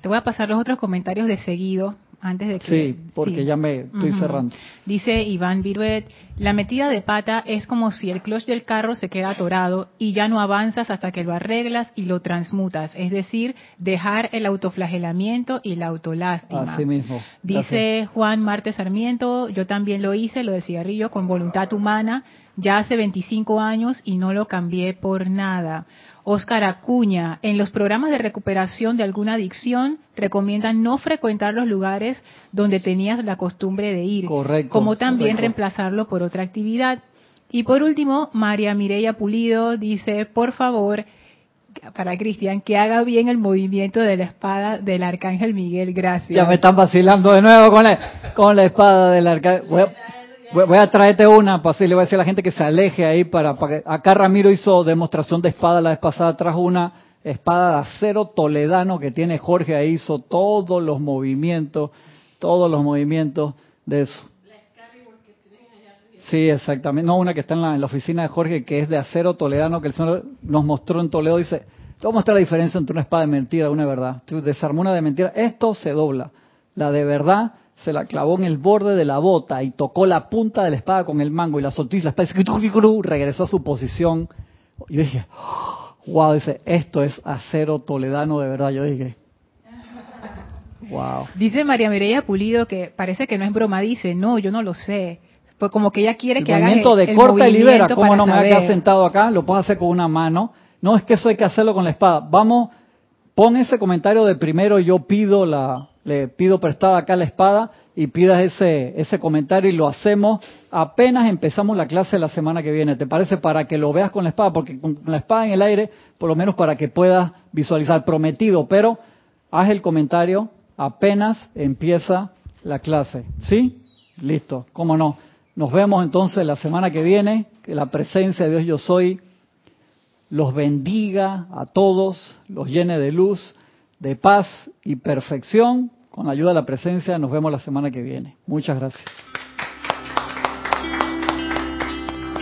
Te voy a pasar los otros comentarios de seguido antes de que... Sí, porque ya me estoy cerrando. Dice Iván Viruet, la metida de pata es como si el clutch del carro se queda atorado y ya no avanzas hasta que lo arreglas y lo transmutas, es decir, dejar el autoflagelamiento y la autolástima. Así mismo. Dice Juan Marte Sarmiento, yo también lo hice, lo de cigarrillo, con voluntad humana, ya hace 25 años y no lo cambié por nada. Oscar Acuña, en los programas de recuperación de alguna adicción recomiendan no frecuentar los lugares donde tenías la costumbre de ir, como también reemplazarlo por otra actividad. Y por último, María Mireya Pulido dice, por favor, para Cristian, que haga bien el movimiento de la espada del Arcángel Miguel, gracias. Ya me están vacilando de nuevo con la, con la espada del Arcángel. Voy a traerte una, para así le voy a decir a la gente que se aleje ahí para, acá Ramiro hizo demostración de espada la vez pasada, trajo una espada de acero toledano que tiene Jorge ahí, hizo todos los movimientos, todos los movimientos de eso. Sí, exactamente. No, una que está en la, oficina de Jorge que es de acero toledano que el Señor nos mostró en Toledo. Dice, te voy a mostrar la diferencia entre una espada de mentira y una de verdad. desarmó una de mentira. Esto se dobla. La de verdad se la clavó en el borde de la bota y tocó la punta de la espada con el mango y la soltó y la espada regresó a su posición. Yo dije, wow, dice, esto es acero toledano de verdad. Yo dije, wow. Dice María Mireya Pulido que parece que no es broma, dice, no, yo no lo sé. Pues como que ella quiere que haga el, de corta y libera, ¿cómo no me voy a quedar sentado acá? Lo puedo hacer con una mano. No, es que eso hay que hacerlo con la espada. Vamos, pon ese comentario de primero, yo pido la, le pido prestada acá la espada y pidas ese, ese comentario y lo hacemos apenas empezamos la clase la semana que viene. ¿Te parece? Para que lo veas con la espada, porque con la espada en el aire, por lo menos para que puedas visualizar prometido, pero haz el comentario apenas empieza la clase. ¿Sí? Listo, cómo no. Nos vemos entonces la semana que viene, que la presencia de Dios yo soy los bendiga a todos, los llene de luz, de paz y perfección con la ayuda de la presencia, nos vemos la semana que viene. Muchas gracias.